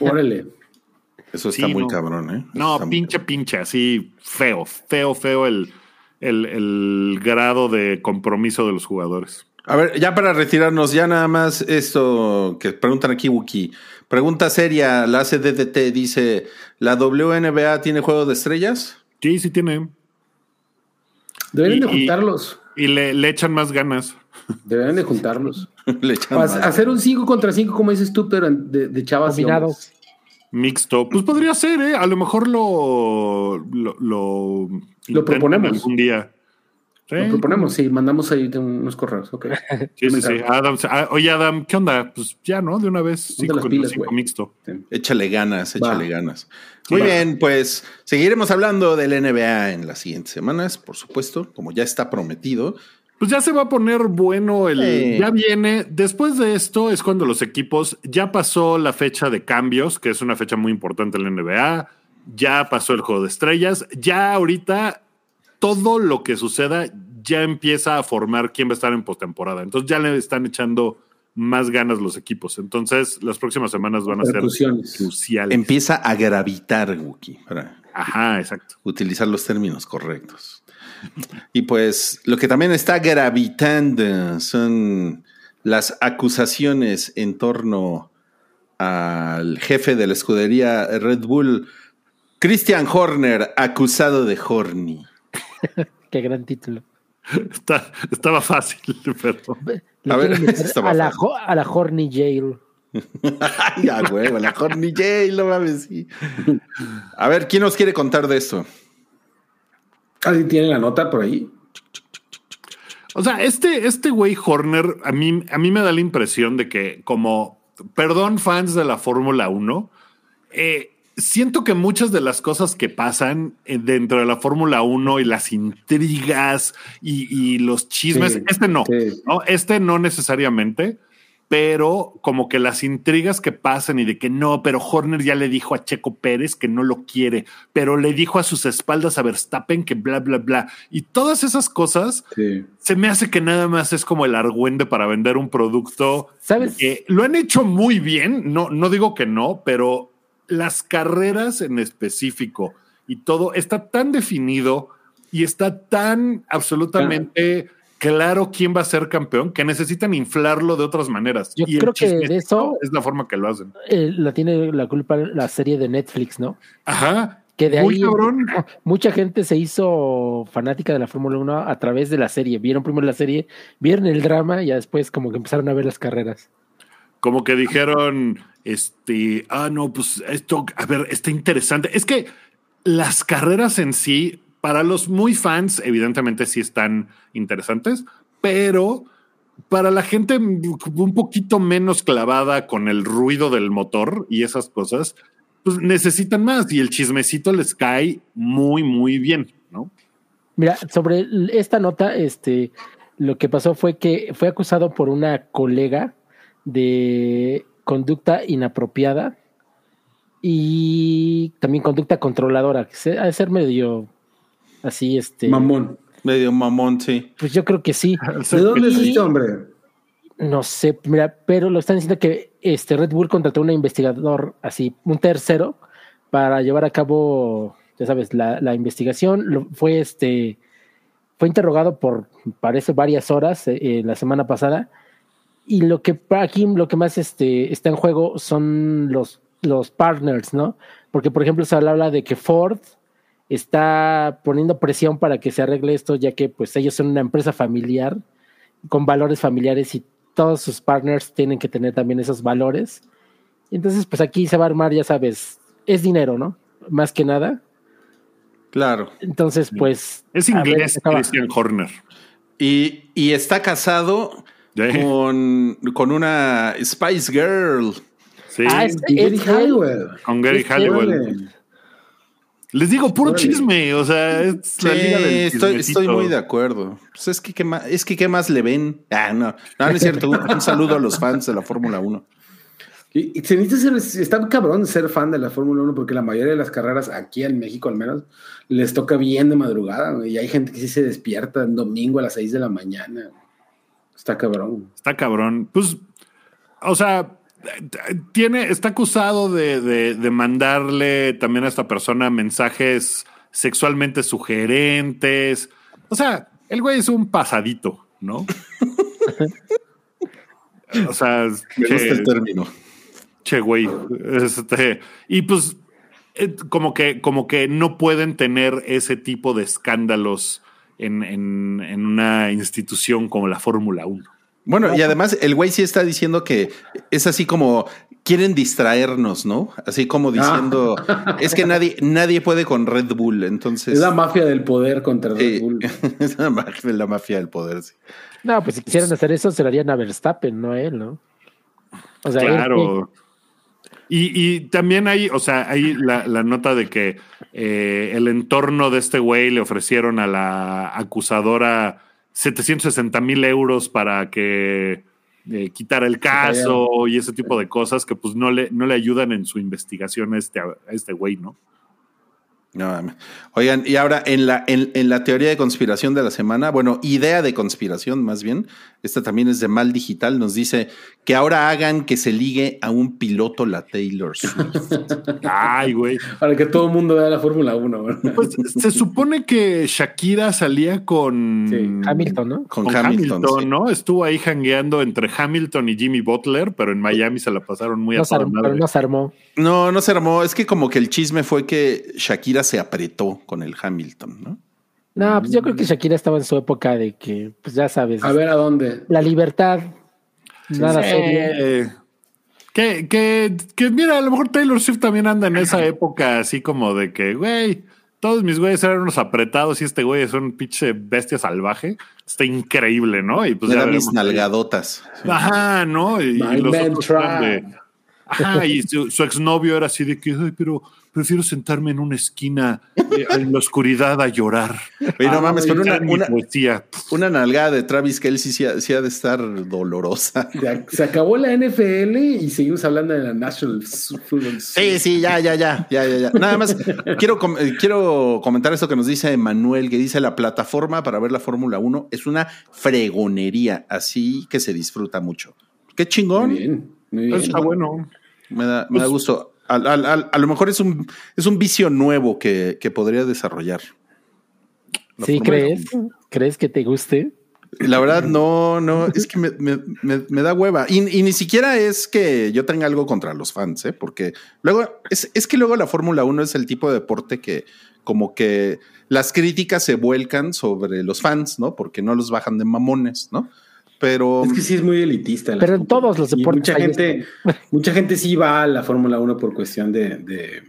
Órale. Eso está Sí, muy no. cabrón, ¿eh? No, Está muy pinche, pinche, así feo, feo, feo el, el, el grado de compromiso de los jugadores. A ver, ya para retirarnos, ya nada más esto que preguntan aquí, Wookie. Pregunta seria, la CDDT dice, ¿la WNBA tiene juego de estrellas? Sí, sí tiene. Deberían Y- de juntarlos. Y le, le echan más ganas. Deberían de juntarlos. Le echan Pa- más. hacer un 5 contra 5, como dices tú, pero de, de chavas y. Mixto. Pues podría ser, ¿eh? A lo mejor lo. Lo, lo, proponemos. Algún día. Sí, Lo proponemos, sí, mandamos ahí unos correos, ok. sí, sí. Sí. Adam, ah, oye, Adam, ¿qué onda? Pues ya, ¿no? De una vez. Cinco las pilas, cinco mixto. Échale ganas, échale Va. ganas. Muy Va. bien, pues seguiremos hablando del NBA en las siguientes semanas, por supuesto, como ya está prometido. Pues ya se va a poner bueno el. Sí. Ya viene. Después de esto es cuando los equipos. Ya pasó la fecha de cambios, que es una fecha muy importante en la NBA. Ya pasó el juego de estrellas. Ya ahorita todo lo que suceda ya empieza a formar quién va a estar en postemporada. Entonces ya le están echando más ganas los equipos. Entonces las próximas semanas van a ser cruciales. Empieza a gravitar, Wookie, para Ajá, exacto. utilizar los términos correctos. Y pues lo que también está gravitando son las acusaciones en torno al jefe de la escudería Red Bull, Christian Horner, acusado de horny. Qué gran título. Está- estaba fácil, pero. A ver, estaba a, la, fácil. a la Horny Jail. Ay, a huevo, la horny J, lo mames, sí. A ver, ¿quién nos quiere contar de esto? ¿Alguien tiene la nota por ahí? O sea, este, este güey Horner, a mí, a mí me da la impresión de que, como, perdón, fans de la Fórmula 1, eh, siento que muchas de las cosas que pasan eh, dentro de la Fórmula 1 y las intrigas y, y los chismes, Sí, este no, sí. ¿no? Este no necesariamente, pero como que las intrigas que pasan y de que no, pero Horner ya le dijo a Checo Pérez que no lo quiere, pero le dijo a sus espaldas a Verstappen que bla, bla, bla. Y todas esas cosas Sí. se me hace que nada más es como el argüende para vender un producto. ¿Sabes? que lo han hecho muy bien, no, no digo que no, pero las carreras en específico y todo está tan definido y está tan absolutamente claro quién va a ser campeón que necesitan inflarlo de otras maneras. Yo y creo que de eso- es la forma que lo hacen. Eh, la tiene la culpa la serie de Netflix, ¿no? Ajá. Que de Muy ahí cabrón. mucha gente se hizo fanática de la Fórmula 1 a través de la serie. Vieron primero la serie, vieron el drama y ya después como que empezaron a ver las carreras. Como que dijeron, este, ah, no, pues esto, a ver, está interesante. Es que las carreras en sí, para los muy fans, evidentemente sí están interesantes, pero para la gente un poquito menos clavada con el ruido del motor y esas cosas, pues necesitan más y el chismecito les cae muy, muy bien, ¿no? Mira, sobre esta nota, este, lo que pasó fue que fue acusado por una colega de conducta inapropiada y también conducta controladora, que se- ha de ser medio así este. Mamón. Medio mamón, sí. Pues yo creo que sí. ¿De dónde es este hombre? No sé, mira, pero lo están diciendo que este Red Bull contrató un investigador, así, un tercero, para llevar a cabo, ya sabes, la, la investigación. Lo- fue este, fue interrogado por, parece, varias horas eh, eh, la semana pasada. Y lo que aquí lo que más este, está en juego son los, los partners, ¿no? Porque, por ejemplo, se habla de que Ford está poniendo presión para que se arregle esto, ya que pues ellos son una empresa familiar con valores familiares y todos sus partners tienen que tener también esos valores. Entonces, pues aquí se va a armar, ya sabes, es dinero, ¿no? Más que nada. Claro. Entonces, pues... Es inglés. Christian Horner. Y, y está casado Sí. con, con una Spice Girl. Sí, Ah, es- Gary es- Halliwell. con Gary Halliwell. Les digo, puro Órale. chisme. O sea, es la Sí, liga del estoy, estoy muy de acuerdo. Pues es que ¿qué más, es que qué más le ven. Ah, no, no, no es cierto. Un, un saludo a los fans de la Fórmula 1. Y, y se necesita ser, está cabrón ser fan de la Fórmula 1 porque la mayoría de las carreras aquí en México al menos les toca bien de madrugada ¿no? y hay gente que sí se despierta en domingo a las 6 de la mañana. Está cabrón. Está cabrón. Pues, o sea, tiene, está acusado de, de, de mandarle también a esta persona mensajes sexualmente sugerentes. O sea, el güey es un pasadito, ¿no? o sea, Me gusta che, el término. che, güey. Este, y pues, eh, como que, como que no pueden tener ese tipo de escándalos en, en, en una institución como la Fórmula 1. Bueno, y además el güey sí está diciendo que es así como quieren distraernos, ¿no? Así como diciendo, es que nadie, nadie puede con Red Bull, entonces... Es la mafia del poder contra Red. Bull. es la mafia, la mafia del poder, sí. No, pues si quisieran hacer eso, se lo harían a Verstappen, no a él, ¿no? O sea, él- Claro. Y, y también hay, o sea, hay la, la nota de que eh, el entorno de este güey le ofrecieron a la acusadora 760 mil euros para que eh, quitara el caso y ese tipo de cosas que pues no le, no le ayudan en su investigación a este, a este güey, ¿no? No, mames. Oigan, y ahora en la, en, en la teoría de conspiración de la semana, bueno, idea de conspiración más bien, esta también es de Mal Digital, nos dice que ahora hagan que se ligue a un piloto la Taylor Swift. Ay, güey. Para que todo el mundo vea la Fórmula 1. ¿verdad? Pues se supone que Shakira salía con Sí, Hamilton, ¿no? Con, con Hamilton. Hamilton, sí. ¿no? Estuvo ahí jangueando entre Hamilton y Jimmy Butler, pero en Miami se la pasaron muy a No se armó, madre. pero no se armó. No, no se armó. Es que como que el chisme fue que Shakira se apretó con el Hamilton, ¿no? No, pues yo creo que Shakira estaba en su época de que, pues ya sabes, A ver a dónde. la libertad, nada serio. Eh, que, que, que mira, a lo mejor Taylor Swift también anda en esa época así como de que, güey, todos mis güeyes eran unos apretados y este güey es un pinche bestia salvaje. Está increíble, ¿no? Y pues Le ya mis nalgadotas. Ajá, ¿no? Y, y los otros de- Ajá, y su, su exnovio era así de que, ay, pero prefiero sentarme en una esquina eh, en la oscuridad a llorar. Oye, no mames, pero una, una, poesía. una nalgada de Travis Kelsey sí, ha- sí ha de estar dolorosa. Se acabó la NFL y seguimos hablando de la National Football. Sí, sí, ya, ya, ya, ya, ya, ya. Nada más quiero, com- eh, quiero comentar esto que nos dice Manuel, que dice la plataforma para ver la Fórmula 1 es una fregonería, así que se disfruta mucho. Qué chingón. Muy bien, muy bien. Está bueno. Me da, me da Pues- gusto. Al- a lo mejor es un, es un vicio nuevo que, que podría desarrollar. La ¿Sí crees? ¿Crees que te guste? La verdad, no, no, es que me, me- me- me da hueva. Y, y ni siquiera es que yo tenga algo contra los fans, ¿eh? porque luego es, es que luego la Fórmula 1 es el tipo de deporte que como que las críticas se vuelcan sobre los fans, ¿no? Porque no los bajan de mamones, ¿no? Pero Es que sí es muy elitista. Pero en todos los 1. Y deportes Mucha gente, mucha gente sí va a la Fórmula 1 por cuestión de, de,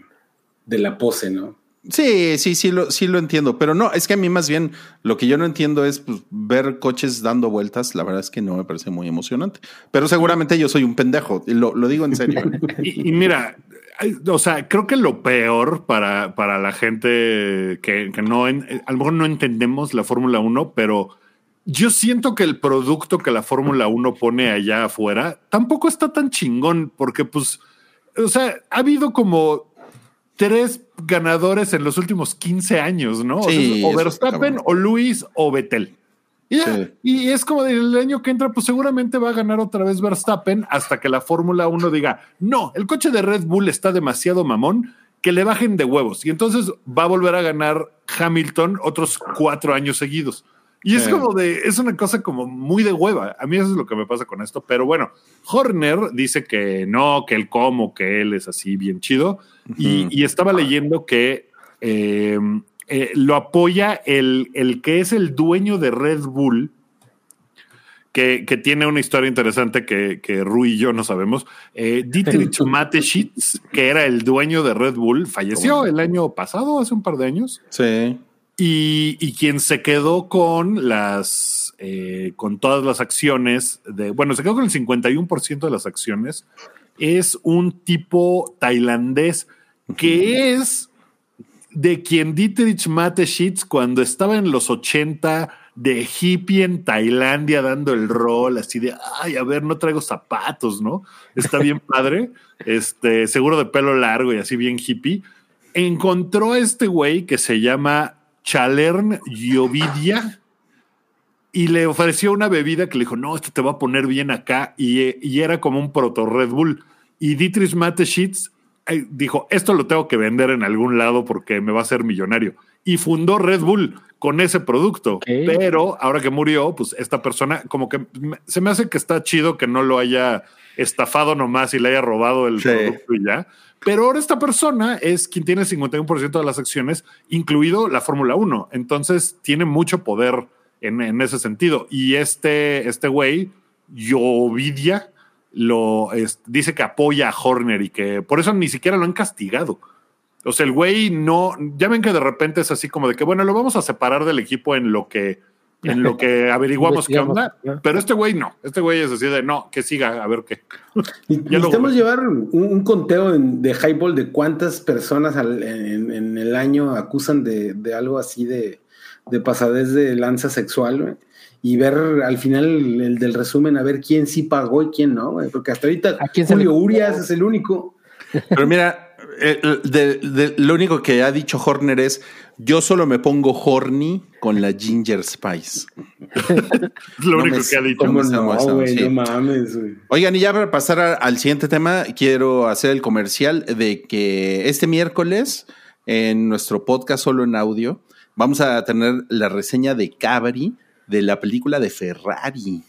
de la pose, ¿no? sí, sí, sí lo, sí lo entiendo. Pero no, es que a mí más bien lo que yo no entiendo es pues, ver coches dando vueltas. La verdad es que no me parece muy emocionante. Pero seguramente yo soy un pendejo. y Lo, lo digo en serio. Y, y mira, o sea, creo que lo peor para, para la gente que, que no, en- eh, a lo mejor no entendemos la Fórmula 1, pero yo siento que el producto que la Fórmula 1 pone allá afuera tampoco está tan chingón, porque pues, o sea, ha habido como tres ganadores en los últimos 15 años, ¿no? Sí, o, sea, o eso Verstappen, o Luis, o Betel. Y, ya. Sí. y es como del año que entra, pues seguramente va a ganar otra vez Verstappen hasta que la Fórmula 1 diga, no, el coche de Red Bull está demasiado mamón, que le bajen de huevos. Y entonces va a volver a ganar Hamilton otros cuatro años seguidos. Y es Sí. como de, es una cosa como muy de hueva. A mí eso es lo que me pasa con esto. Pero bueno, Horner dice que no, que él como, que él es así bien chido. y, y estaba leyendo que eh, eh, lo apoya el, el que es el dueño de Red Bull, que, que tiene una historia interesante que, que Rui y yo no sabemos. Eh, Dietrich Mateschitz, que era el dueño de Red Bull, falleció el año pasado, hace un par de años. Sí. Y, y quien se quedó con las eh, con todas las acciones de bueno, se quedó con el 51% de las acciones. Es un tipo tailandés que es de quien Dietrich Mateschitz cuando estaba en los 80 de hippie en Tailandia dando el rol así de ay a ver no traigo zapatos no está bien padre este seguro de pelo largo y así bien hippie encontró a este güey que se llama Chalern Yovidia y le ofreció una bebida que le dijo, no, esto te va a poner bien acá. Y, y era como un proto Red Bull. Y Dietrich Mateschitz eh, dijo, esto lo tengo que vender en algún lado porque me va a hacer millonario. Y fundó Red Bull con ese producto. Pero ahora que murió, pues esta persona, como que me- se me hace que está chido que no lo haya estafado nomás y le haya robado el Sí. producto y ya. Pero ahora esta persona es quien tiene el 51% de las acciones, incluido la Fórmula 1. Entonces tiene mucho poder en, ese sentido. Y este, este güey, Yovidia, lo dice que apoya a Horner y que por eso ni siquiera lo han castigado. O sea, el güey no, ya ven que de repente es así como de que, bueno, lo vamos a separar del equipo en lo que, en lo que averiguamos qué onda. Pero este güey no, este güey es así de, no, que siga, a ver qué. Necesitamos llevar un, un conteo en- de highball de cuántas personas al- en, en el año acusan de, de algo así de, de pasadez de lanza sexual. Y ver al final el, el del resumen, a ver quién sí pagó y quién no. Porque hasta ahorita ¿A quién se Julio le- Urias es el único. Pero mira, de- de- lo único que ha dicho Horner es: Yo solo me pongo horny con la Ginger Spice. Es lo No único me- que ha dicho. ¿Cómo no no, estamos, güey? sí. No mames. Oigan, y ya para pasar a- al siguiente tema, quiero hacer el comercial de que este miércoles en nuestro podcast solo en audio vamos a tener la reseña de Cabri de la película de Ferrari.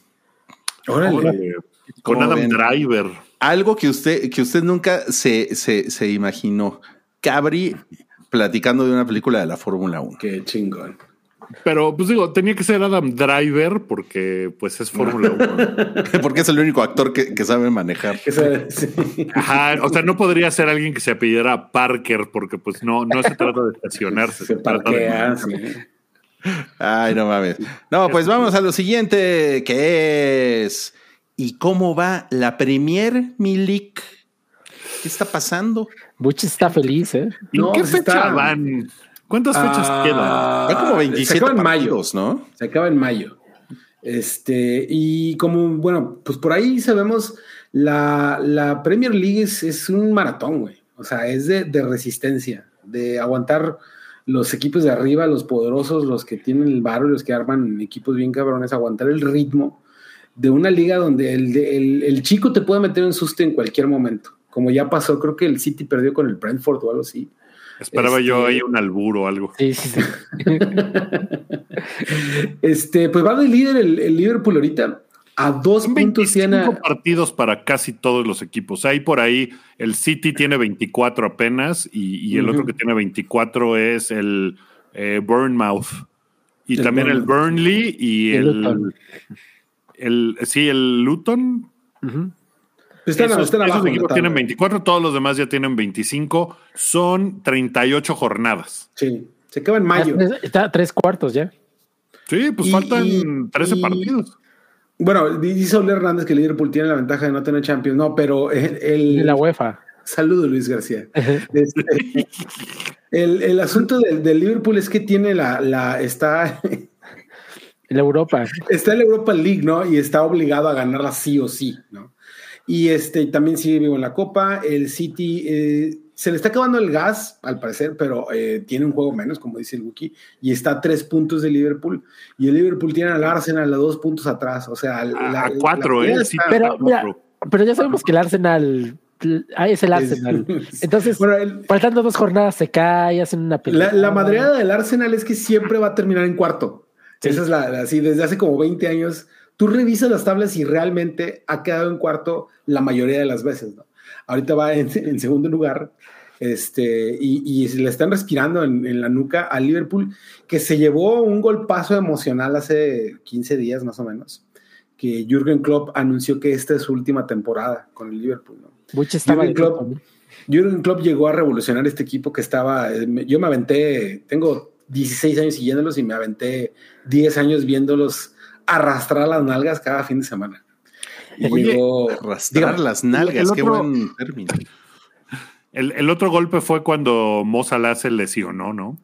Órale. Órale, Con ¿Cómo Adam ven? Driver. Algo que usted, que usted nunca se, se, se imaginó. Cabri platicando de una película de la Fórmula 1. Qué chingón. Pero pues digo, tenía que ser Adam Driver porque pues es Fórmula 1. Porque es el único actor que, que sabe manejar. Sí. Ajá, o sea, no podría ser alguien que se apellidara Parker porque pues no, no se trata de estacionarse. Se trata de- parquea, sí. Ay, no mames. No, pues vamos a lo siguiente, que es. ¿Y cómo va la Premier Milik? ¿Qué está pasando? Buch está feliz, ¿eh? ¿En No, qué pues fecha está- van? ¿Cuántas fechas Ah, quedan? Hay como se 27 acaba en mayo. ¿no? Se acaba en mayo. Este, y como, bueno, pues por ahí sabemos, la, la Premier League es, es un maratón, güey. O sea, es de, de resistencia, de aguantar los equipos de arriba, los poderosos, los que tienen el barro, los que arman equipos bien cabrones, aguantar el ritmo de una liga donde el, el, el chico te puede meter un susto en cualquier momento. Como ya pasó, creo que el City perdió con el Brentford o algo así. Esperaba yo este- ahí un alburo o algo. Sí, sí, sí. Este, pues va de líder el, el Liverpool ahorita a dos puntos 25 tiene. partidos para casi todos los equipos. Hay por ahí, el City tiene 24 apenas y, y el otro que tiene 24 es el eh, Bournemouth. Y El también el. Burnley y El. El- sí, el Luton. Ujú. Están, esos están esos abajo. la equipos tabla. tienen 24, todos los demás ya tienen 25. Son 38 jornadas. Sí, se acaba en mayo. Está a tres cuartos ya. Sí, pues Y- faltan y- 13 y- partidos. Bueno, dice Ole Hernández que el Liverpool tiene la ventaja de no tener Champions. No, pero el, el- la UEFA. saludo Luis García. Este, el, el asunto del, del Liverpool es que tiene la, la está, La Europa. está en la Europa League, ¿no? Y está obligado a ganarla sí o sí, ¿no? Y este también sigue vivo en la Copa. El City, eh, se le está acabando el gas, al parecer, pero eh, tiene un juego menos, como dice el Wookie, y está a tres puntos de Liverpool. Y el Liverpool tiene al Arsenal a dos puntos atrás. O sea, A, la- a cuatro, la- ¿eh? Sí, Pero, mira, ya sabemos que el Arsenal ah, es el Arsenal. Entonces, Bueno, el- faltando dos jornadas se cae, hacen una pelea. La, la madreada del Arsenal es que siempre va a terminar en cuarto. Sí. Esa es la, la- así, desde hace como 20 años. Tú revisas las tablas y realmente ha quedado en cuarto la mayoría de las veces, ¿no? Ahorita va en, en segundo lugar. Este, y, y se le están respirando en, en la nuca a Liverpool, que se llevó un golpazo emocional hace 15 días más o menos, que Jürgen Klopp anunció que esta es su última temporada con el Liverpool, ¿no? Jürgen Klopp. Jürgen Klopp llegó a revolucionar este equipo que estaba. eh, Yo me aventé, tengo 16 años siguiéndolos y me aventé 10 años viéndolos arrastrar las nalgas cada fin de semana. Y Oye, llegó. Arrastrar las nalgas, el qué otro- buen término. El, el otro golpe fue cuando Mo Salah se lesionó, ¿no?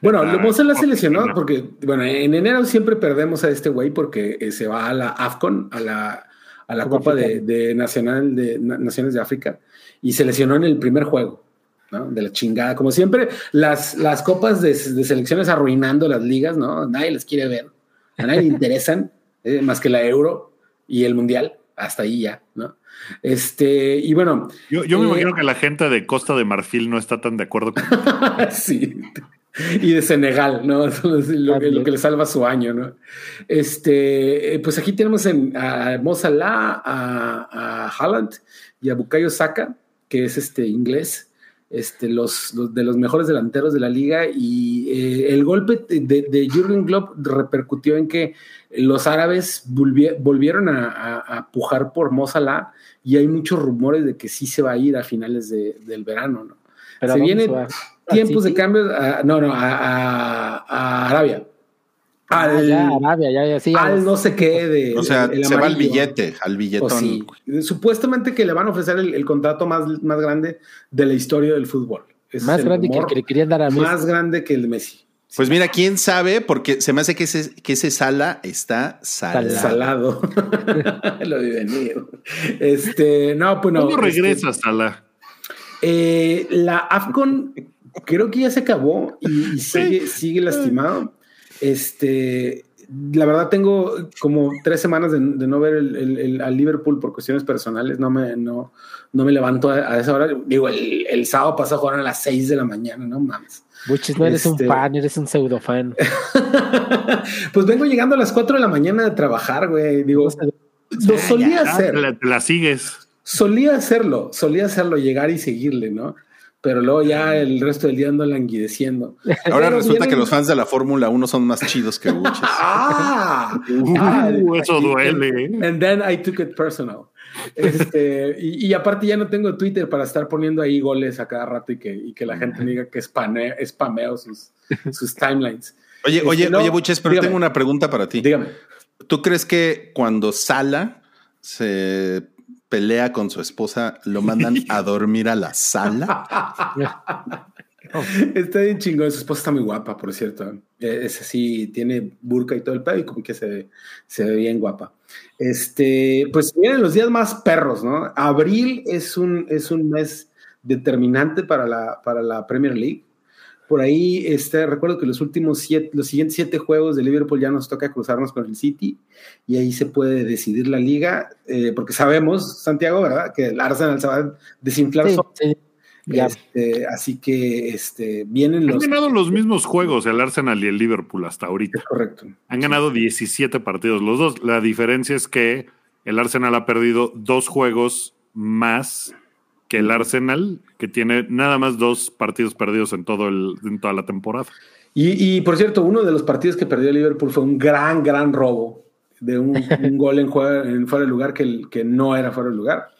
Bueno, Ah, lo Mozart se lesionó no. porque, bueno, en enero siempre perdemos a este güey porque eh, se va a la AFCON, a la, a la Copa de, Nacional de Na- Naciones de África y se lesionó en el primer juego, ¿no? De la chingada. Como siempre, las, las copas de, de selecciones arruinando las ligas, ¿no? Nadie las quiere ver, a nadie le interesan, eh, más que la Euro y el Mundial, hasta ahí ya, ¿no? Este, y bueno, Yo, yo me Eh, imagino que la gente de Costa de Marfil no está tan de acuerdo con sí. Y de Senegal, ¿no? Lo, que, lo que le salva su año, ¿no? Este, eh, pues aquí tenemos en, a Mo Salah, a, a Haaland y a Bukayo Saka, que es este inglés, este, los, los de los mejores delanteros de la liga. Y eh, el golpe de, de Jürgen Klopp repercutió en que los árabes volvi- volvieron a, a- a pujar por Mo Salah y hay muchos rumores de que sí se va a ir a finales de- del verano, ¿no? Pero se ¿a dónde vienen tiempos ¿Ah, de cambio. a- no, no, a, a- Ah, Al, ya, Arabia, ya, ya, sí. al no sé qué de. O sea, el se va al billete, al O billetón. sí. Supuestamente que le van a ofrecer el, el contrato más, más grande de la historia del fútbol. Ese Más grande que el que le querían dar a Messi. Más grande que el de Messi. Pues mira, quién sabe, porque se me hace que ese, que ese sala está salado. Salado. Lo vi venir. Este, no, pues no. ¿Cuándo este, regresa Salah? Eh, la AFCON creo que ya se acabó y, y sigue, sigue lastimado. Este, la verdad tengo como tres semanas de, de no ver el, el- el- al Liverpool por cuestiones personales. No me, no, no me levanto a, a esa hora. Digo, el, el sábado pasado jugaron a las seis de la mañana, no mames. Buches, no eres Este- un fan, eres un pseudo fan. pues vengo llegando a las cuatro de la mañana de trabajar, güey. Digo, lo solía hacer. la, te la sigues. Solía hacerlo, solía hacerlo, llegar y seguirle, ¿no? Pero luego ya el resto del día ando languideciendo. Ahora Pero resulta que los fans de la Fórmula 1 son más chidos que Buches. ¡Ah! Uh, Ah, eso duele. ¿eh? And then I took it personal. Este, y, y aparte ya no tengo Twitter para estar poniendo ahí goles a cada rato y que, y que la gente me diga que spameo, spameo sus, sus timelines. Oye, Este, oye, no, oye, Buches, pero dígame. tengo una pregunta para ti. Dígame. ¿Tú crees que cuando Sala se pelea con su esposa, lo mandan a dormir a la sala? Está bien chingón. Su esposa está muy guapa, por cierto. Eh, Es así, tiene burka y todo el pedo y como que se, ve- se ve bien guapa. Este, pues vienen los días más perros, ¿no? Abril es un, es un mes determinante para la, para la Premier League. Por ahí, este, recuerdo que los últimos siete, los siguientes siete juegos de Liverpool ya nos toca cruzarnos con el City y ahí se puede decidir la liga, eh, porque sabemos, Santiago, ¿verdad? Que el Arsenal se va a desinflar Sí, solo. sí. Ya. Este, así que este, vienen Han los. ganado los mismos juegos el Arsenal y el Liverpool hasta ahorita. Es correcto. Han ganado 17 partidos los dos. La diferencia es que el Arsenal ha perdido dos juegos más que el Arsenal, que tiene nada más dos partidos perdidos en, todo el, en toda la temporada. Y, y, por cierto, uno de los partidos que perdió Liverpool fue un gran, gran robo de un, gol en, fuera de lugar que, que no era fuera de lugar.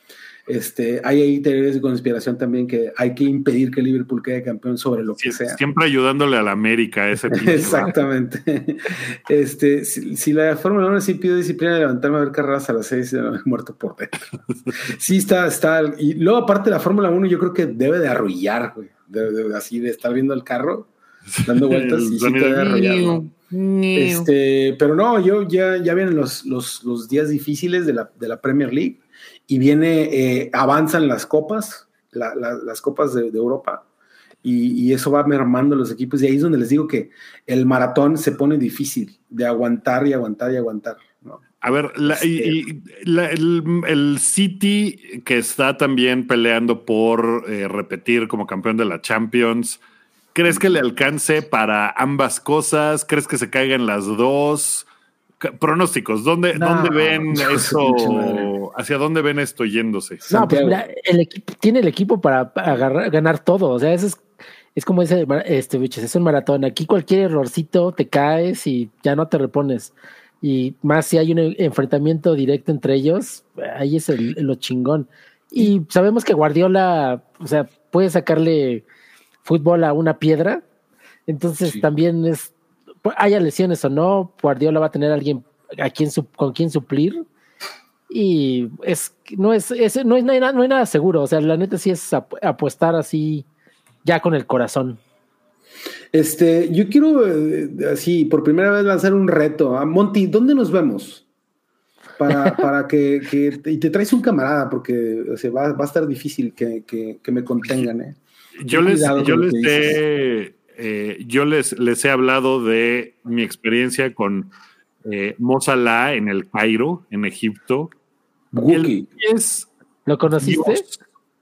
Este, hay ahí teorías de conspiración también que hay que impedir que Liverpool quede campeón sobre lo que Sie- sea. Siempre ayudándole a la América ese Exactamente. Este, si, si la Fórmula 1 sí pide disciplina de levantarme a ver carreras a las 6, me he muerto por dentro. Sí, está, está. Y luego, aparte, la Fórmula 1 yo creo que debe de arrullar, güey. De- de- así de estar viendo el carro, dando vueltas El y sí te debe de arrullar. ¿no? Este, pero no, yo ya, ya vienen los, los, los días difíciles de la, de la Premier League y viene, eh, avanzan las copas, la- la- las copas de, de Europa. Y, y eso va mermando los equipos. Y ahí es donde les digo que el maratón se pone difícil de aguantar y aguantar y aguantar. ¿no? A ver, la- y- el, el City que está también peleando por eh, repetir como campeón de la Champions, ¿crees que le alcance para ambas cosas? ¿Crees que se caigan las dos? Pronósticos, ¿dónde, No, ¿dónde ven esto? ¿Hacia dónde ven esto yéndose? No, pues mira, el equipo tiene el equipo para agarrar, ganar todo. O sea, eso es, es como dice este biches, es un maratón. Aquí cualquier errorcito te caes y ya no te repones. Y más si hay un enfrentamiento directo entre ellos, ahí es el, lo chingón. Y sabemos que Guardiola, o sea, puede sacarle fútbol a una piedra. Entonces Sí. también es, haya lesiones o no, Guardiola va a tener a alguien a quien su- con quien suplir y es no es, es- no, es, no, hay nada, no hay nada seguro. O sea, la neta sí es ap- apostar así ya con el corazón. Este, yo quiero eh, así por primera vez lanzar un reto. A Monty, ¿dónde nos vemos? Para, para que, que- y te traes un camarada, porque o sea, va, va a estar difícil que, que- que me contengan, ¿eh? Yo les, yo les he, eh, yo les, les he hablado de mi experiencia con eh, Mo Salah en el Cairo, en Egipto. Él es ¿Lo conociste? Dios.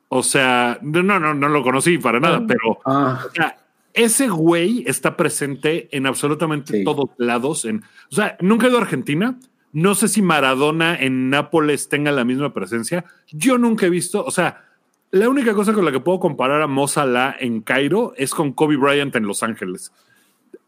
O sea, no, no, no, no lo conocí para nada, Ah. pero Ah, o sea, ese güey está presente en absolutamente Sí. todos lados. En, o sea, nunca he ido a Argentina. No sé si Maradona en Nápoles tenga la misma presencia. Yo nunca he visto, o sea, la única cosa con la que puedo comparar a Mo Salah en Cairo es con Kobe Bryant en Los Ángeles.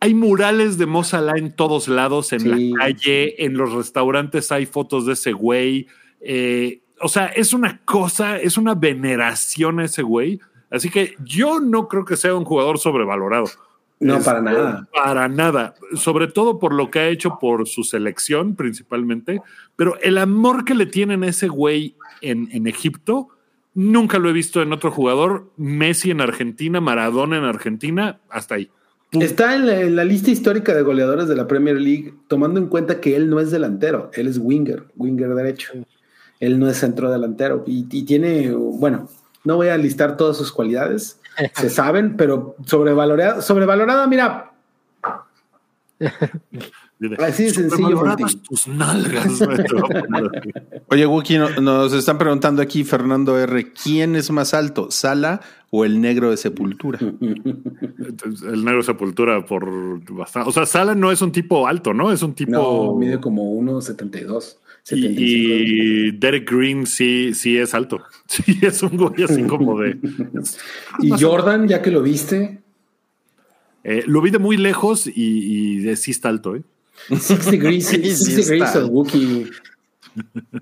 Hay murales de Mo Salah en todos lados, en Sí. la calle, en los restaurantes hay fotos de ese güey. Eh, o sea, es una cosa, es una veneración a ese güey. Así que yo no creo que sea un jugador sobrevalorado. no, Es- para nada. Para nada. Sobre todo por lo que ha hecho por su selección, principalmente. Pero el amor que le tienen a ese güey en, en Egipto, nunca lo he visto en otro jugador. Messi en Argentina, Maradona en Argentina, hasta ahí. Está en la, en la lista histórica de goleadores de la Premier League, tomando en cuenta que él no es delantero, él es winger, winger derecho. Él no es centro delantero y, y tiene, bueno, no voy a listar todas sus cualidades, se saben, pero sobrevalorada, sobrevalorada, mira, Así de sencillo, tus nalgas. Oye, Wookie, no- nos están preguntando aquí, Fernando R., ¿quién es más alto, Sala o el negro de Sepultura? El negro sepultura por bastante. O sea, Sala no es un tipo alto, ¿no? Es un tipo. no, mide como 1,72. 75. Y, y Derek Green sí, sí es alto. Sí, es un güey así como de. Y Jordan, ya que lo viste, Eh, lo vi de muy lejos y, y de- sí está alto, ¿eh? Six Degrees, Six degrees of Wookiee.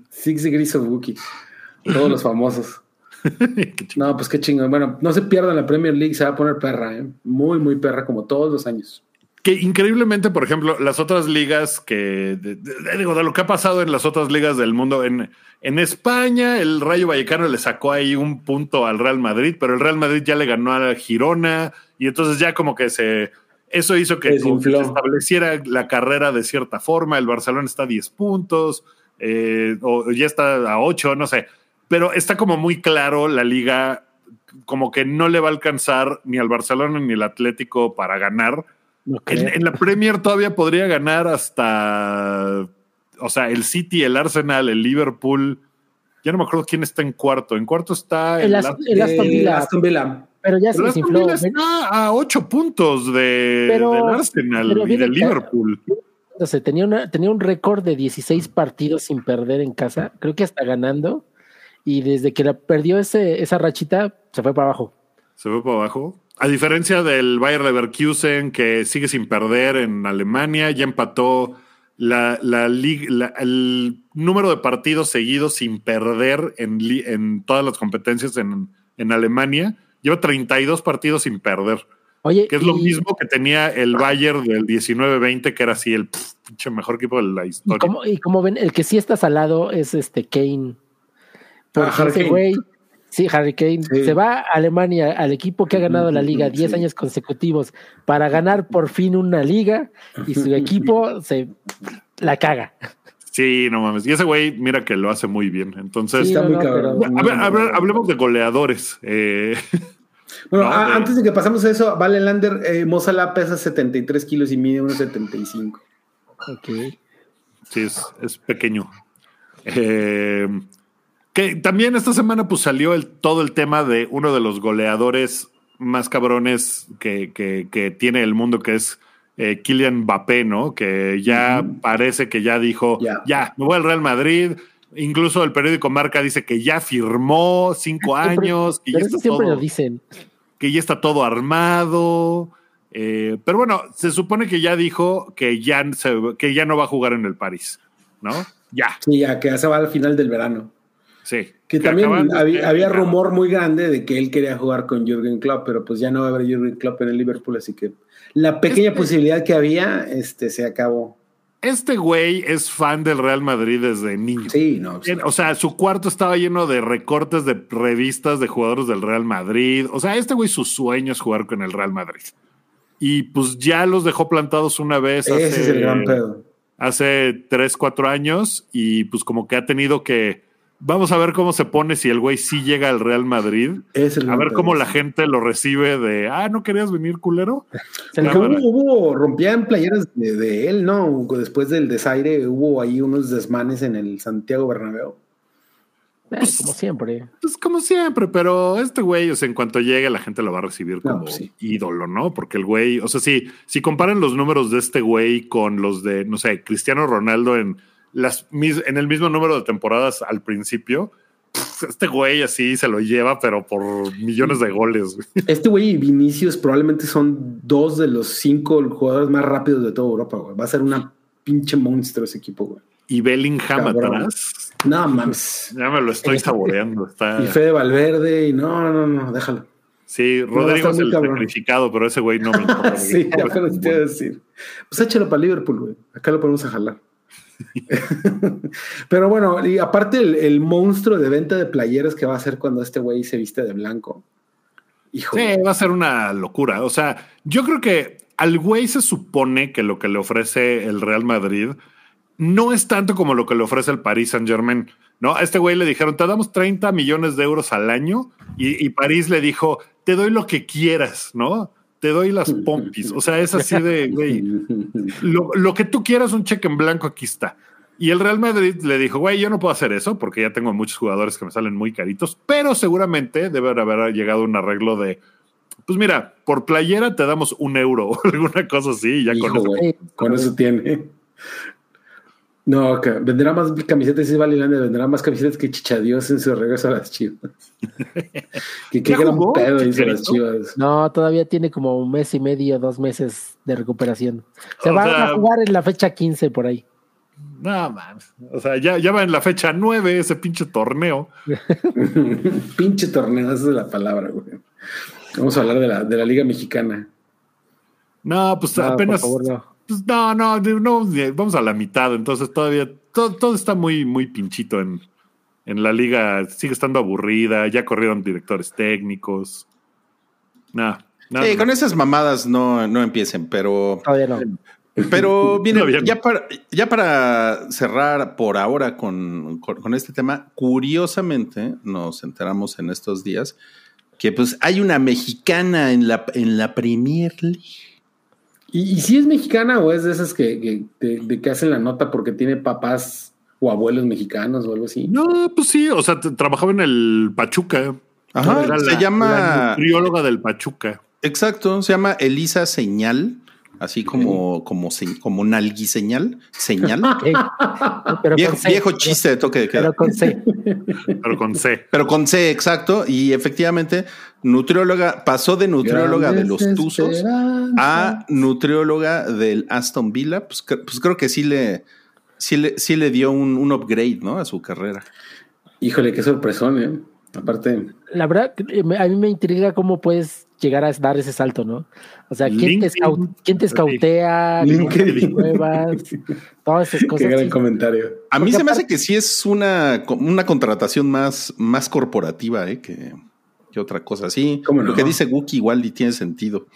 Six Degrees of Wookiee. Todos los famosos. No, pues qué chingón. Bueno, no se pierdan la Premier League, se va a poner perra, ¿eh? Muy, muy perra, como todos los años. Que increíblemente, por ejemplo, las otras ligas que, de, de- digo, de lo que ha pasado en las otras ligas del mundo, en, en España, el Rayo Vallecano le sacó ahí un punto al Real Madrid, pero el Real Madrid ya le ganó a la Girona y entonces ya como que se, eso hizo que, se estableciera la carrera de cierta forma. El Barcelona está a 10 puntos, eh, o ya está a 8, no sé, pero está como muy claro la liga, como que no le va a alcanzar ni al Barcelona ni al Atlético para ganar. En, en la Premier todavía podría ganar hasta, o sea, el City, el Arsenal, el Liverpool. Ya no me acuerdo quién está en cuarto. En cuarto está El el, As- el Aston Villa. Aston Villa. Pero ya se desinfló. Está a ocho puntos de, Pero- del Arsenal pero y del Liverpool. Sé, tenía, una, tenía un récord de 16 partidos sin perder en casa. Creo que hasta ganando. Y desde que la perdió ese, esa rachita, se fue para abajo. Se fue para abajo. A diferencia del Bayer Leverkusen, que sigue sin perder en Alemania, ya empató la, la la- el número de partidos seguidos sin perder en, en todas las competencias en, en Alemania. Lleva 32 partidos sin perder, Oye, que es lo mismo que tenía el Bayern del 19-20, que era así el mejor equipo de la Y historia. como, y como ven, el que sí está salado es este Kane. Porque Ah, Harry ese güey, sí, Harry Kane, Sí. se va a Alemania, al equipo que ha ganado la liga 10 Sí. años consecutivos, para ganar por fin una liga, y su equipo se la caga. Sí, no mames. Y ese güey, mira que lo hace muy bien. Entonces, Sí, Está no, cabrón. pero- a ver, a ver, hablemos de goleadores. Eh, Bueno, No, a- de- antes de que pasamos a eso, Vale Lander, eh, Mo Salah pesa 73 kilos y mide 1,75. Ok. sí, es, es pequeño. Eh, que también esta semana pues salió el, todo el tema de uno de los goleadores más cabrones que, que- que tiene el mundo, que es eh, Kylian Mbappé, ¿no? Que ya parece que ya dijo, Ya. ya, me voy al Real Madrid. Incluso el periódico Marca dice que ya firmó cinco Siempre- años, que ya, Pero está eso siempre todo, lo dicen. que ya está todo armado. eh, pero bueno, se supone que ya dijo que ya, se- que ya no va a jugar en el París, ¿no? Ya, Sí, ya que se va al final del verano. Sí. Que también había, había rumor muy grande de que él quería jugar con Jürgen Klopp, pero pues ya no va a haber Jürgen Klopp en el Liverpool, así que la pequeña Este- posibilidad que había este, se acabó. Este güey es fan del Real Madrid desde niño. Sí, no. pues, O sea, su cuarto estaba lleno de recortes de revistas de jugadores del Real Madrid. O sea, este güey su sueño es jugar con el Real Madrid. Y pues ya los dejó plantados una vez ese hace, es el gran pedo. hace tres, cuatro años y pues como que ha tenido que... Vamos a ver cómo se pone si el güey sí llega al Real Madrid. Es el A ver cómo la gente lo recibe de, ah, ¿no querías venir, culero? Porque Cámara. hubo, hubo, rompían playeras de, de él, ¿no? Después del desaire hubo ahí unos desmanes en el Santiago Bernabéu. eh, como siempre. Pues como siempre, pero este güey, o sea, en cuanto llegue la gente lo va a recibir como pues sí. ídolo, ¿no? Porque el güey, o sea, si, si comparan los números de este güey con los de, no sé, Cristiano Ronaldo en, las, mis- en el mismo número de temporadas al principio, este güey así se lo lleva, pero por millones de goles. Este güey y Vinicius probablemente son dos de los cinco jugadores más rápidos de toda Europa, güey. Va a ser una pinche monstruo ese equipo, güey. Y Bellingham Cabrón. atrás, No mames. ya me lo estoy saboreando. Está, Y Fede Valverde, y no, no, no, déjalo. sí, Rodrigo es el cabrón. sacrificado, pero ese güey no me importa. Sí, apenas te iba a decir. Pues échalo para Liverpool, güey. Acá lo podemos a jalar. Pero bueno, y aparte el, monstruo de venta de playeras que va a hacer cuando este güey se viste de blanco. Hijo. Sí, va a ser una locura. O sea, yo creo que al güey se supone que lo que le ofrece el Real Madrid no es tanto como lo que le ofrece el Paris Saint Germain. No, a este güey le dijeron, te damos 30 millones de euros al año y, y París le dijo, te doy lo que quieras, ¿no? Te doy las pompis. O sea, es así de, güey, lo, lo que tú quieras, un cheque en blanco, aquí está. Y el Real Madrid le dijo, güey, yo no puedo hacer eso porque ya tengo muchos jugadores que me salen muy caritos, pero seguramente debe haber llegado un arreglo de, pues mira, por playera te damos un euro o alguna cosa así, y ya Hijo, con eso. con eso tiene. No, que venderá más camisetas, si vale Lander, venderá más camisetas que Chichadios en su regreso a las chivas. que qué ¿Ya gran jugó pedo hizo las chivas. No, todavía tiene como un mes y medio, dos meses de recuperación. Se O va sea- a jugar en la fecha 15 por ahí. No, mames. O sea, ya, ya va en la fecha 9 ese pinche torneo. Pinche torneo, esa es la palabra, güey. Vamos a hablar de la, de la Liga Mexicana. No, pues No, por apenas. favor, no. Pues, no, no, no, vamos a la mitad. Entonces todavía todo, todo está muy, muy pinchito en, en la liga. Sigue estando aburrida. Ya corrieron directores técnicos. No, no, Sí, no. con esas mamadas no, no empiecen, pero, Todavía no. pero no. ya, para, ya para cerrar por ahora con, con- con este tema, curiosamente nos enteramos en estos días que pues hay una mexicana en la, en la Premier League. ¿Y, y si es mexicana o es de esas que, que, de, de que hacen la nota porque tiene papás o abuelos mexicanos o algo así? No, pues sí, o sea, trabajaba en el Pachuca. Ajá, Era se la- llama- la del Pachuca. Exacto, se llama Elisa Señal, así como, como, se- como nalguiseñal, señal. Pero viejo, con C, viejo pero- chiste de toque de queda. Pero con C. Pero con C. Pero con C, exacto. Y efectivamente, nutrióloga, pasó de nutrióloga de los Tuzos a nutrióloga del Aston Villa. Pues, pues creo que sí le, sí le, sí le dio un, un upgrade, ¿no? A su carrera. Híjole, qué sorpresón, ¿eh? Aparte, La verdad, eh, a mí me intriga cómo puedes llegar a dar ese salto, ¿no? O sea, ¿quién te, escau- quién te escautea? LinkedIn. Nuevas, todas esas qué cosas. gran sí. comentario. A mí Porque se me hace que sí es una, una contratación más, más corporativa, ¿eh? Que, que otra cosa. Sí, ¿Cómo lo no? que dice Wookie igual y tiene sentido.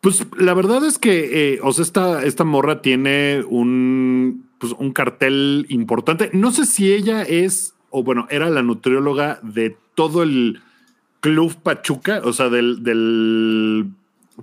Pues la verdad es que, eh, o sea, esta, esta morra tiene un, pues, un cartel importante. No sé si ella es, o bueno, era la nutrióloga de todo el club Pachuca, o sea, del, del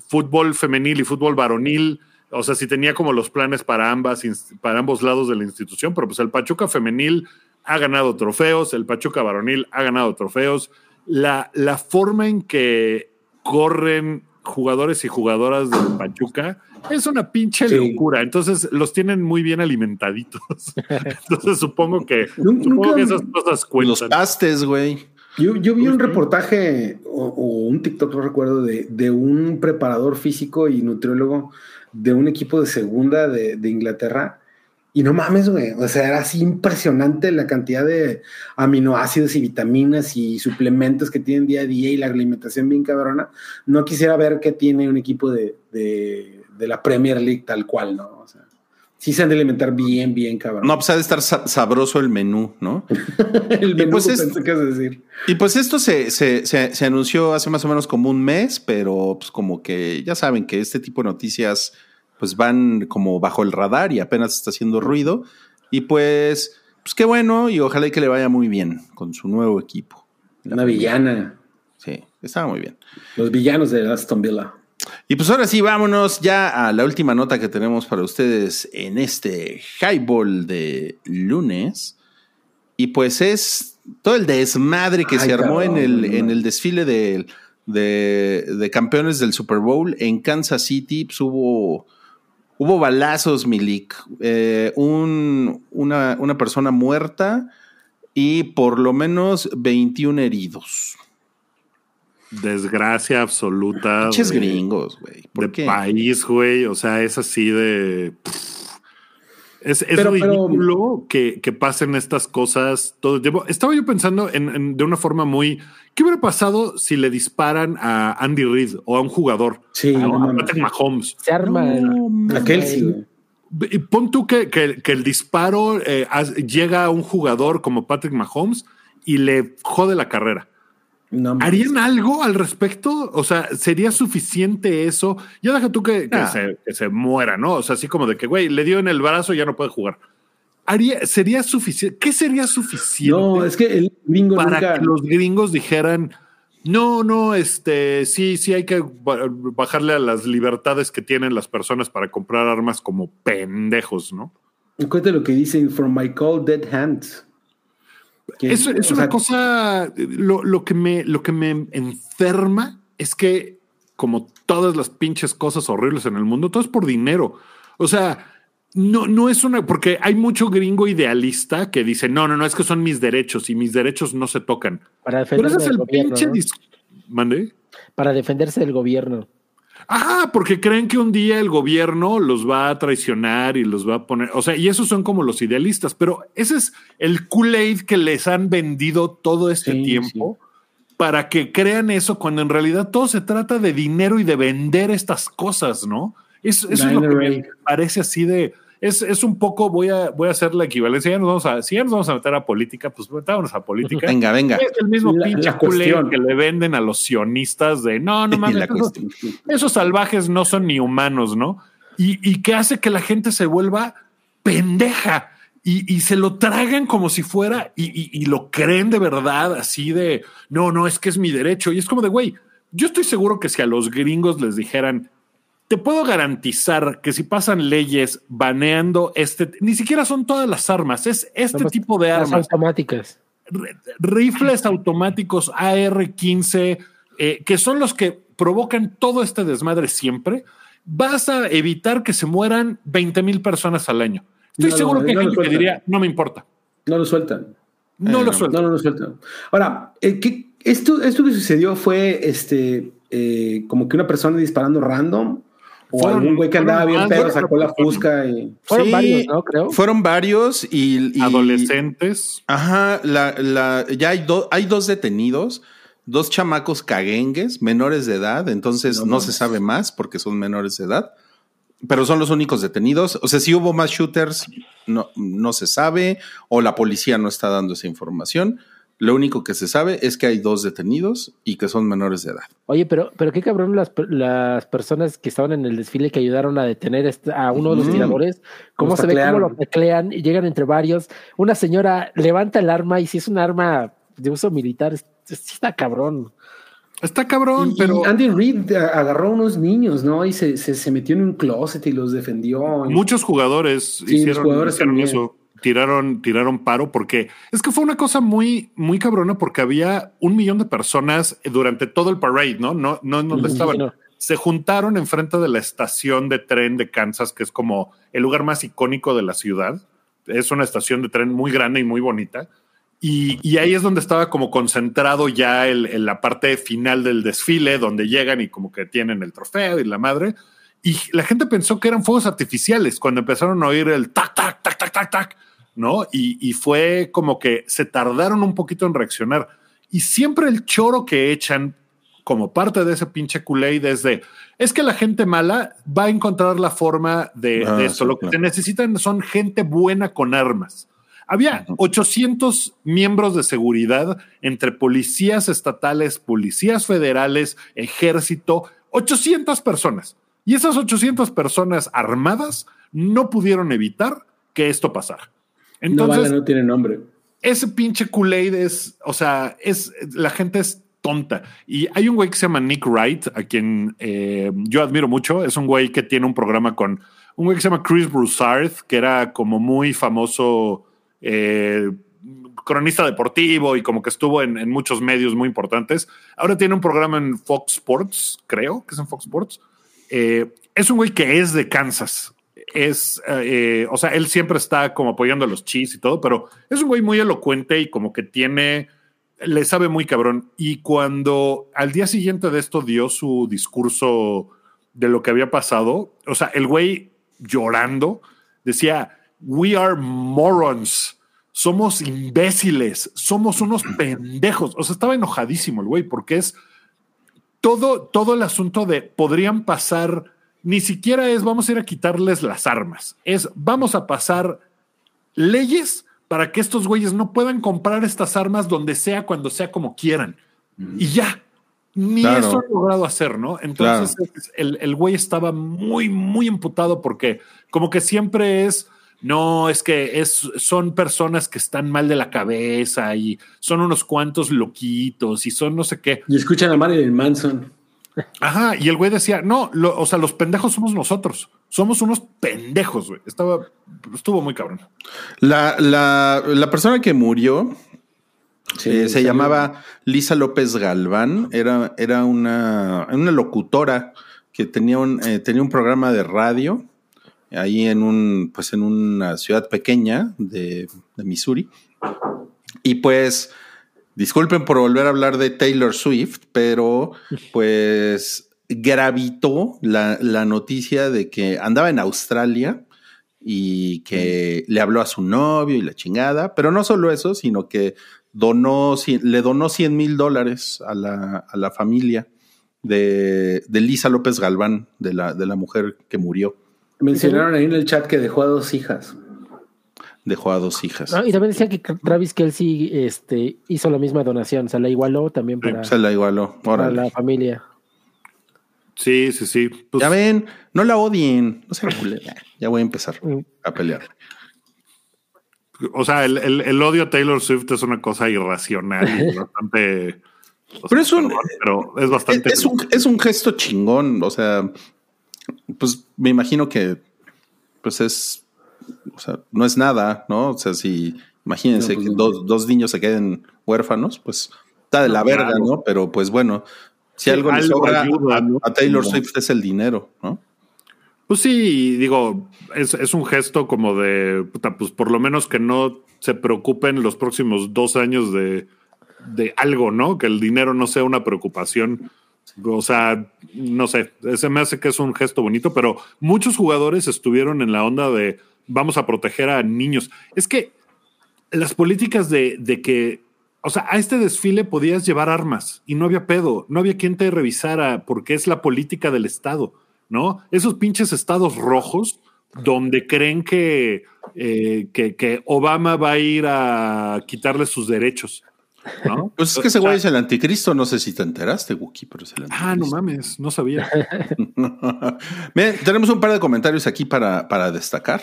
fútbol femenil y fútbol varonil. O sea, si tenía como los planes para ambas, para ambos lados de la institución, pero pues el Pachuca femenil ha ganado trofeos, el Pachuca varonil ha ganado trofeos. La, la forma en que corren jugadores y jugadoras del Pachuca es una pinche locura. Entonces los tienen muy bien alimentaditos. Entonces supongo que, supongo que esas cosas cuentan. Los pastes, güey. Yo, yo, vi un reportaje o, un TikTok, no recuerdo, de, de, un preparador físico y nutriólogo de un equipo de segunda de, de Inglaterra. Y no mames, güey. O sea, era así impresionante la cantidad de aminoácidos y vitaminas y suplementos que tienen día a día y la alimentación bien cabrona. No quisiera ver qué tiene un equipo de, de, de la Premier League tal cual, ¿no? O sea, sí se han de alimentar bien, bien, cabrón. No, pues ha de estar sabroso el menú, ¿no? el menú, y pues, es, pensé que decir. Y pues esto se, se, se, se, anunció hace más o menos como un mes, pero pues como que ya saben que este tipo de noticias pues van como bajo el radar y apenas está haciendo ruido. Y pues, pues qué bueno y ojalá que le vaya muy bien con su nuevo equipo. Una villana. Sí, estaba muy bien. Los villanos de Aston Villa. Y pues ahora sí, vámonos ya a la última nota que tenemos para ustedes en este highball de lunes. Y pues es todo el desmadre que Ay, se armó cabrón, en, el, no. en el desfile de, de, de campeones del Super Bowl en Kansas City. Pues hubo, hubo balazos, Milik. Eh, un, una, una persona muerta y por lo menos 21 heridos. Desgracia absoluta. Pinches gringos, güey. ¿Por de qué? país, güey. O sea, es así de. Es, es Pero- pero- ridículo que, que pasen estas cosas todo el tiempo. Estaba yo pensando en, en- de una forma muy. ¿Qué hubiera pasado si le disparan a Andy Reid o a un jugador? Sí, ¿no? no a. Patrick Mahomes. Se arma. A Kelsey, Pon tú que, que- que el disparo eh, llega a un jugador como Patrick Mahomes y le jode la carrera. No. ¿Harían algo al respecto? O sea, ¿sería suficiente eso? Ya deja tú que, que Ah. se, que se muera, ¿no? O sea, así como de que, güey, le dio en el brazo y ya no puede jugar. Haría, ¿Sería suficiente? ¿Qué sería suficiente No, es que el gringo para nunca. que los gringos dijeran, no, no, este, sí, sí hay que ba- bajarle a las libertades que tienen las personas para comprar armas como pendejos, ¿no? Cuenta lo que dicen From My Cold Dead Hands. Es, una sea, cosa, lo, lo que me, lo que me enferma es que, como todas las pinches cosas horribles en el mundo, todo es por dinero. O sea, no, no es una, porque hay mucho gringo idealista que dice, no, no, no, es que son mis derechos y mis derechos no se tocan. Para Pero defenderse ese es del el gobierno. pinche ¿no? Para defenderse del gobierno. Ah, porque creen que un día el gobierno los va a traicionar y los va a poner, o sea, y esos son como los idealistas, pero ese es el Kool-Aid que les han vendido todo este Sí, tiempo para que crean eso cuando en realidad todo se trata de dinero y de vender estas cosas, ¿no? Es- Eso, es lo que me parece así de, es, es un poco, voy a, voy a hacer la equivalencia, ya nos vamos a, si ya nos vamos a meter a política, pues metámonos a política. Venga, venga. Es el mismo La- pinche la cuestión. que le venden a los sionistas de no, no mames, esos- salvajes no son ni humanos, ¿no? Y, y que hace que la gente se vuelva pendeja y, y se lo tragan como si fuera y, y- y lo creen de verdad, así de no, no, es que es mi derecho. Y es como de güey, yo estoy seguro que si a los gringos les dijeran, te puedo garantizar que si pasan leyes baneando este, ni siquiera son todas las armas, es este Somos tipo de armas automáticas. rifles automáticos AR-15, eh, que son los que provocan todo este desmadre siempre, vas a evitar que se mueran 20 mil personas al año. Estoy No, seguro no, que hay no gente que sueltan. diría, no me importa. No lo sueltan. No Eh, lo suelto. No, no lo sueltan. Ahora, eh, ¿qué- esto, esto que sucedió fue este eh, como que una persona disparando random o Fueron- algún güey que andaba bien más pedo sacó la fusca y Fueron Sí, varios, ¿no? Creo. Fueron varios y. y- Adolescentes. Ajá, la, la- ya hay, do- hay dos detenidos, dos chamacos caguengues, menores de edad, entonces No no, se sabe más porque son menores de edad, pero son los únicos detenidos. O sea, si hubo más shooters, no, no se sabe, o la policía no está dando esa información, Lo único que se sabe es que hay dos detenidos y que son menores de edad. Oye, pero, pero qué cabrón las, las personas que estaban en el desfile que ayudaron a detener a uno de los tiradores, cómo Los se ve cómo lo teclean y llegan entre varios. Una señora levanta el arma y si es un arma de uso militar, es- es- sí está cabrón. Está cabrón, Y- pero y Andy Reid agarró a unos niños, ¿no? Y se, se, se metió en un closet y los defendió. muchos jugadores los hicieron, jugadores hicieron eso. Tiraron, tiraron paro porque es que fue una cosa muy, muy cabrona porque había un millón de personas durante todo el parade, ¿no? No, no en donde Sí, estaban. no. Se juntaron enfrente de la estación de tren de Kansas, que es como el lugar más icónico de la ciudad. Es una estación de tren muy grande y muy bonita. Y, y ahí es donde estaba como concentrado ya el, en la parte final del desfile, donde llegan y como que tienen el trofeo y la madre. Y la gente pensó que eran fuegos artificiales cuando empezaron a oír el tac, tac, tac, tac, tac, tac, ¿no? Y, y fue como que se tardaron un poquito en reaccionar. Y siempre el choro que echan como parte de ese pinche Kool-Aid es de, es que la gente mala va a encontrar la forma de, Ah, de esto. sí, Lo que claro. se necesitan son gente buena con armas. Había 800 miembros de seguridad entre policías estatales, policías federales, ejército, 800 personas. Y esas 800 personas armadas no pudieron evitar que esto pasara. No Entonces, vale, no tiene nombre. ese pinche Kool-Aid es, o sea, es, la gente es tonta. Y hay un güey que se llama Nick Wright, a quien eh, yo admiro mucho. Es un güey que tiene un programa con un güey que se llama Chris Broussard, que era como muy famoso eh, cronista deportivo y como que estuvo en, en muchos medios muy importantes. Ahora tiene un programa en Fox Sports, creo que es en Fox Sports. Eh, es un güey que es de Kansas. Es, eh, o sea, él siempre está como apoyando a los Chiefs y todo, pero es un güey muy elocuente y como que tiene, le sabe muy cabrón. Y cuando al día siguiente de esto dio su discurso de lo que había pasado, o sea, el güey llorando decía, we are morons, somos imbéciles, somos unos pendejos. O sea, estaba enojadísimo el güey porque es todo, todo el asunto de podrían pasar, ni siquiera es vamos a ir a quitarles las armas, es vamos a pasar leyes para que estos güeyes no puedan comprar estas armas donde sea, cuando sea, como quieran. Y ya, ni Claro. eso han logrado hacer, ¿no? Entonces el, el güey estaba muy, muy imputado porque como que siempre es... No, es que es, son personas que están mal de la cabeza y son unos cuantos loquitos y son no sé qué. Y escuchan a Marilyn Manson. Ajá, y el güey decía, no, lo- o sea, los pendejos somos nosotros. Somos unos pendejos, güey. Estaba, estuvo muy cabrón. La, la, la persona que murió Sí, eh, se llamaba Lisa López Galván. Era, era una, una locutora que tenía un, eh, tenía un programa de radio ahí en un, pues en una ciudad pequeña de, de Missouri. Y pues, disculpen por volver a hablar de Taylor Swift, pero pues gravitó la, la noticia de que andaba en Australia y que le habló a su novio y la chingada, pero no solo eso, sino que donó, le donó 100 mil dólares a la, a la familia de, de Lisa López Galván, de la, de la mujer que murió. Mencionaron ahí en el chat que dejó a dos hijas. Dejó a dos hijas. Ah, y también decía que Travis Kelsey este, hizo la misma donación, o sea, la igualó también para, Se la igualó. para la familia. Sí, sí, sí. Pues, Ya ven, no la odien. No culera. Ya voy a empezar Mm. a pelear. o sea, el, el- el odio a Taylor Swift es una cosa irracional y bastante. o Pero sea, es un- perdón, pero es bastante. Es un, es un gesto chingón. O sea, pues me imagino que pues es, o sea, no es nada, ¿no? O sea, si imagínense No, pues que dos, dos niños se queden huérfanos, pues está de la verga, claro. ¿no? Pero pues bueno, si Sí, algo le sobra ayuda, a, ¿no? a Taylor Swift es el dinero, ¿no? Pues sí, digo, es, es un gesto como de, puta, pues por lo menos que no se preocupen los próximos dos años de, de algo, ¿no? Que el dinero no sea una preocupación. O sea, no sé, se me hace que es un gesto bonito, pero muchos jugadores estuvieron en la onda de vamos a proteger a niños. Es que las políticas de, de que, o sea, a este desfile podías llevar armas y no había pedo, no había quien te revisara porque es la política del Estado, ¿no? Esos pinches estados rojos donde creen que, eh, que, que Obama va a ir a quitarle sus derechos. ¿no? Pues es que ese güey es el anticristo, no sé si te enteraste, Wookie, pero es el Ah, no anticristo. mames, no sabía. Tenemos un par de comentarios aquí para, para destacar.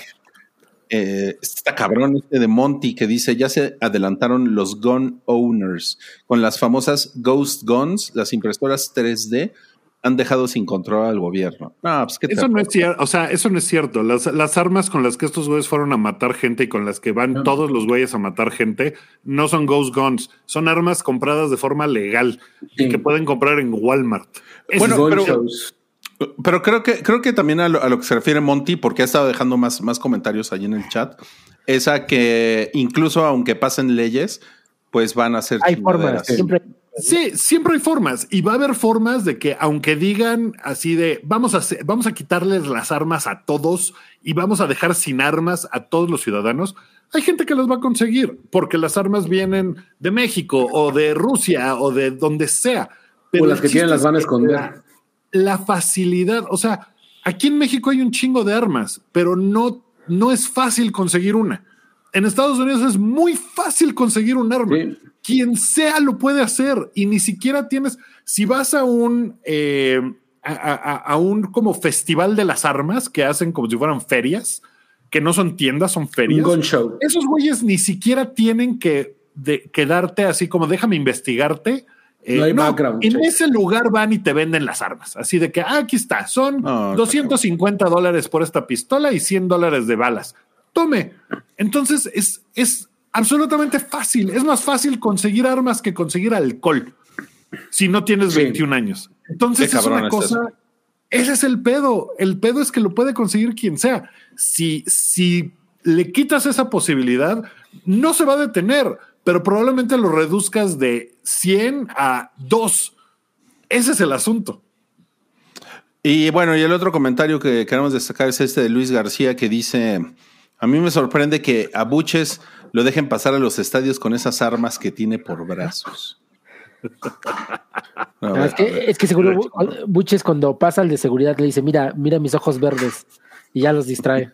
Eh, está cabrón este de Monty que dice, ya se adelantaron los gun owners con las famosas ghost guns, las impresoras 3D han dejado sin control al gobierno. No, pues qué Eso no es cierto, o sea, eso no es cierto. Las, las armas con las que estos güeyes fueron a matar gente y con las que van todos los güeyes a matar gente no son ghost guns, son armas compradas de forma legal y que pueden comprar en Walmart. Bueno, pero- shows. Pero creo que, creo que también a lo, a lo que se refiere Monty, porque ha estado dejando más, más comentarios ahí en el chat, es a que incluso aunque pasen leyes, pues van a ser Hay formas, siempre. Sí, siempre hay formas y va a haber formas de que aunque digan así de vamos a hacer- vamos a quitarles las armas a todos y vamos a dejar sin armas a todos los ciudadanos, hay gente que las va a conseguir porque las armas vienen de México o de Rusia o de donde sea. O las que tienen las van a esconder. La, facilidad, o sea, aquí en México hay un chingo de armas, pero no, no es fácil conseguir una. En Estados Unidos es muy fácil conseguir un arma Sí. quien sea lo puede hacer y ni siquiera tienes, si vas a un, eh, a, a- a un como festival de las armas que hacen como si fueran ferias, que no son tiendas, son Un ferias. gun show. Esos güeyes ni siquiera tienen que de, quedarte así como déjame investigarte. Eh, No hay background en check. ese lugar van y te venden las armas. Así de que ah, aquí está, son está 250 dólares por esta pistola y 100 dólares de balas. Tome. Entonces es, es absolutamente fácil. Es más fácil conseguir armas que conseguir alcohol si no tienes Sí. 21 años. Entonces es una cosa. Ese es el pedo. El pedo es que lo puede conseguir quien sea. Si, si le quitas esa posibilidad, no se va a detener, pero probablemente lo reduzcas de 100 a 2. Ese es el asunto. Y bueno, y el otro comentario que queremos destacar es este de Luis García que dice, a mí me sorprende que a Buches lo dejen pasar a los estadios con esas armas que tiene por brazos. Ver, es, que, es que seguro Bu- Buches cuando pasa al de seguridad le dice, mira, mira mis ojos verdes y ya los distrae.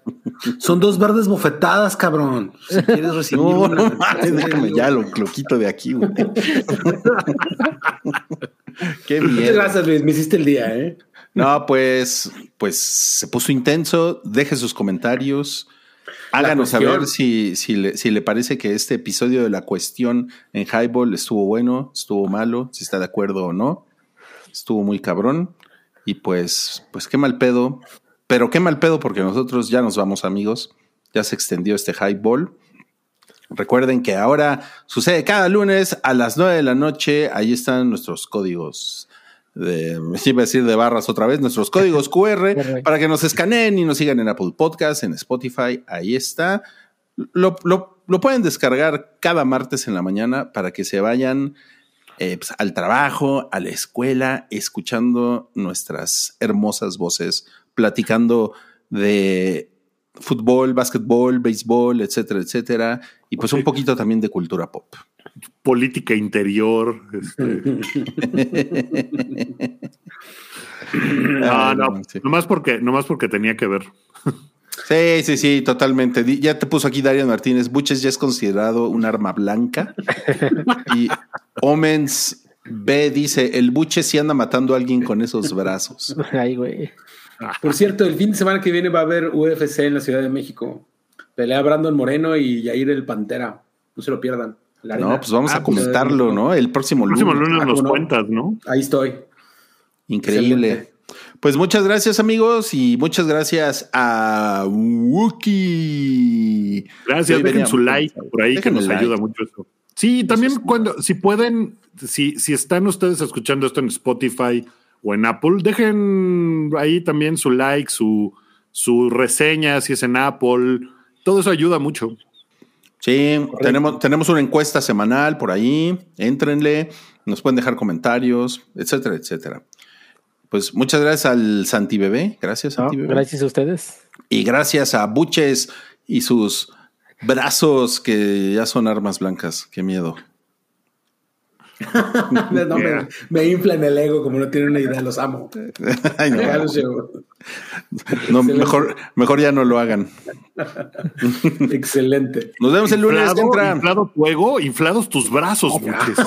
Son dos verdes bofetadas, cabrón. Si quieres recibir No, una- no mames, déjame ya lo, lo quito de aquí, güey. Qué Muchas miedo. gracias, Luis. Me hiciste el día, ¿eh? No, pues, pues se puso intenso. Deje sus comentarios. Háganos saber si, si, le, si le parece que este episodio de la cuestión en Highball estuvo bueno, estuvo malo, si está de acuerdo o no. Estuvo muy cabrón. Y pues, pues qué mal pedo. Pero qué mal pedo porque nosotros ya nos vamos, amigos. Ya se extendió este Highball. Recuerden que ahora sucede cada lunes a las 9 de la noche. Ahí están nuestros códigos de, iba a decir de barras otra vez, nuestros códigos QR para que nos escaneen y nos sigan en Apple Podcast, en Spotify. Ahí está. Lo, lo- lo pueden descargar cada martes en la mañana para que se vayan eh, pues, al trabajo, a la escuela, escuchando nuestras hermosas voces, platicando de fútbol, básquetbol, béisbol, etcétera, etcétera. Y pues un poquito también de cultura pop. Política interior. este. No, no, Sí. nomás porque, nomás porque tenía que ver. Sí, sí, sí, totalmente. Ya te puso aquí Darian Martínez. Buches ya es considerado un arma blanca. y Omens B dice: el Buche sí anda matando a alguien con esos brazos. Ay, güey. Por cierto, el fin de semana que viene va a haber UFC en la Ciudad de México. Pelea Brandon Moreno y Yair el Pantera. No se lo pierdan. No, pues vamos Ah, a pues, comentarlo, ¿no? El próximo El lunes. próximo lunes Ah, nos cuentas, ¿no? Ahí estoy. Increíble. Excelente. Pues muchas gracias, amigos, y muchas gracias a Wookie. Gracias, Sí, dejen su like por ahí Dejen que nos el like. ayuda mucho eso. Sí, también cuando, si pueden, si, si están ustedes escuchando esto en Spotify o en Apple, dejen ahí también su like, su, su reseña, si es en Apple. Todo eso ayuda mucho. Sí, tenemos, tenemos una encuesta semanal por ahí. Éntrenle, nos pueden dejar comentarios, etcétera, etcétera. Pues muchas gracias al Santi Bebé. Gracias, No, Santi Bebé. gracias a ustedes. Y gracias a Buches y sus brazos que ya son armas blancas. Qué miedo. no, me, me inflan el ego como no tienen una idea, los amo. Ay, no. No, mejor, mejor ya no lo hagan. Excelente. Nos vemos el lunes. Inflado, entra. inflado tu ego, inflados tus brazos, buches.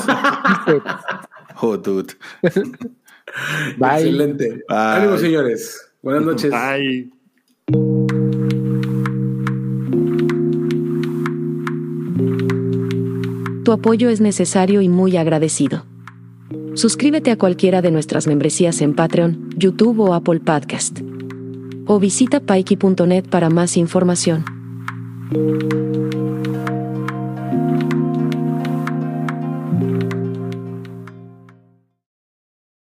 Oh, dude. Bye. Excelente. Bye. Ánimo, señores. Buenas noches. Ay. Tu apoyo es necesario y muy agradecido. Suscríbete a cualquiera de nuestras membresías en Patreon, YouTube o Apple Podcast. O visita paiki.net para más información.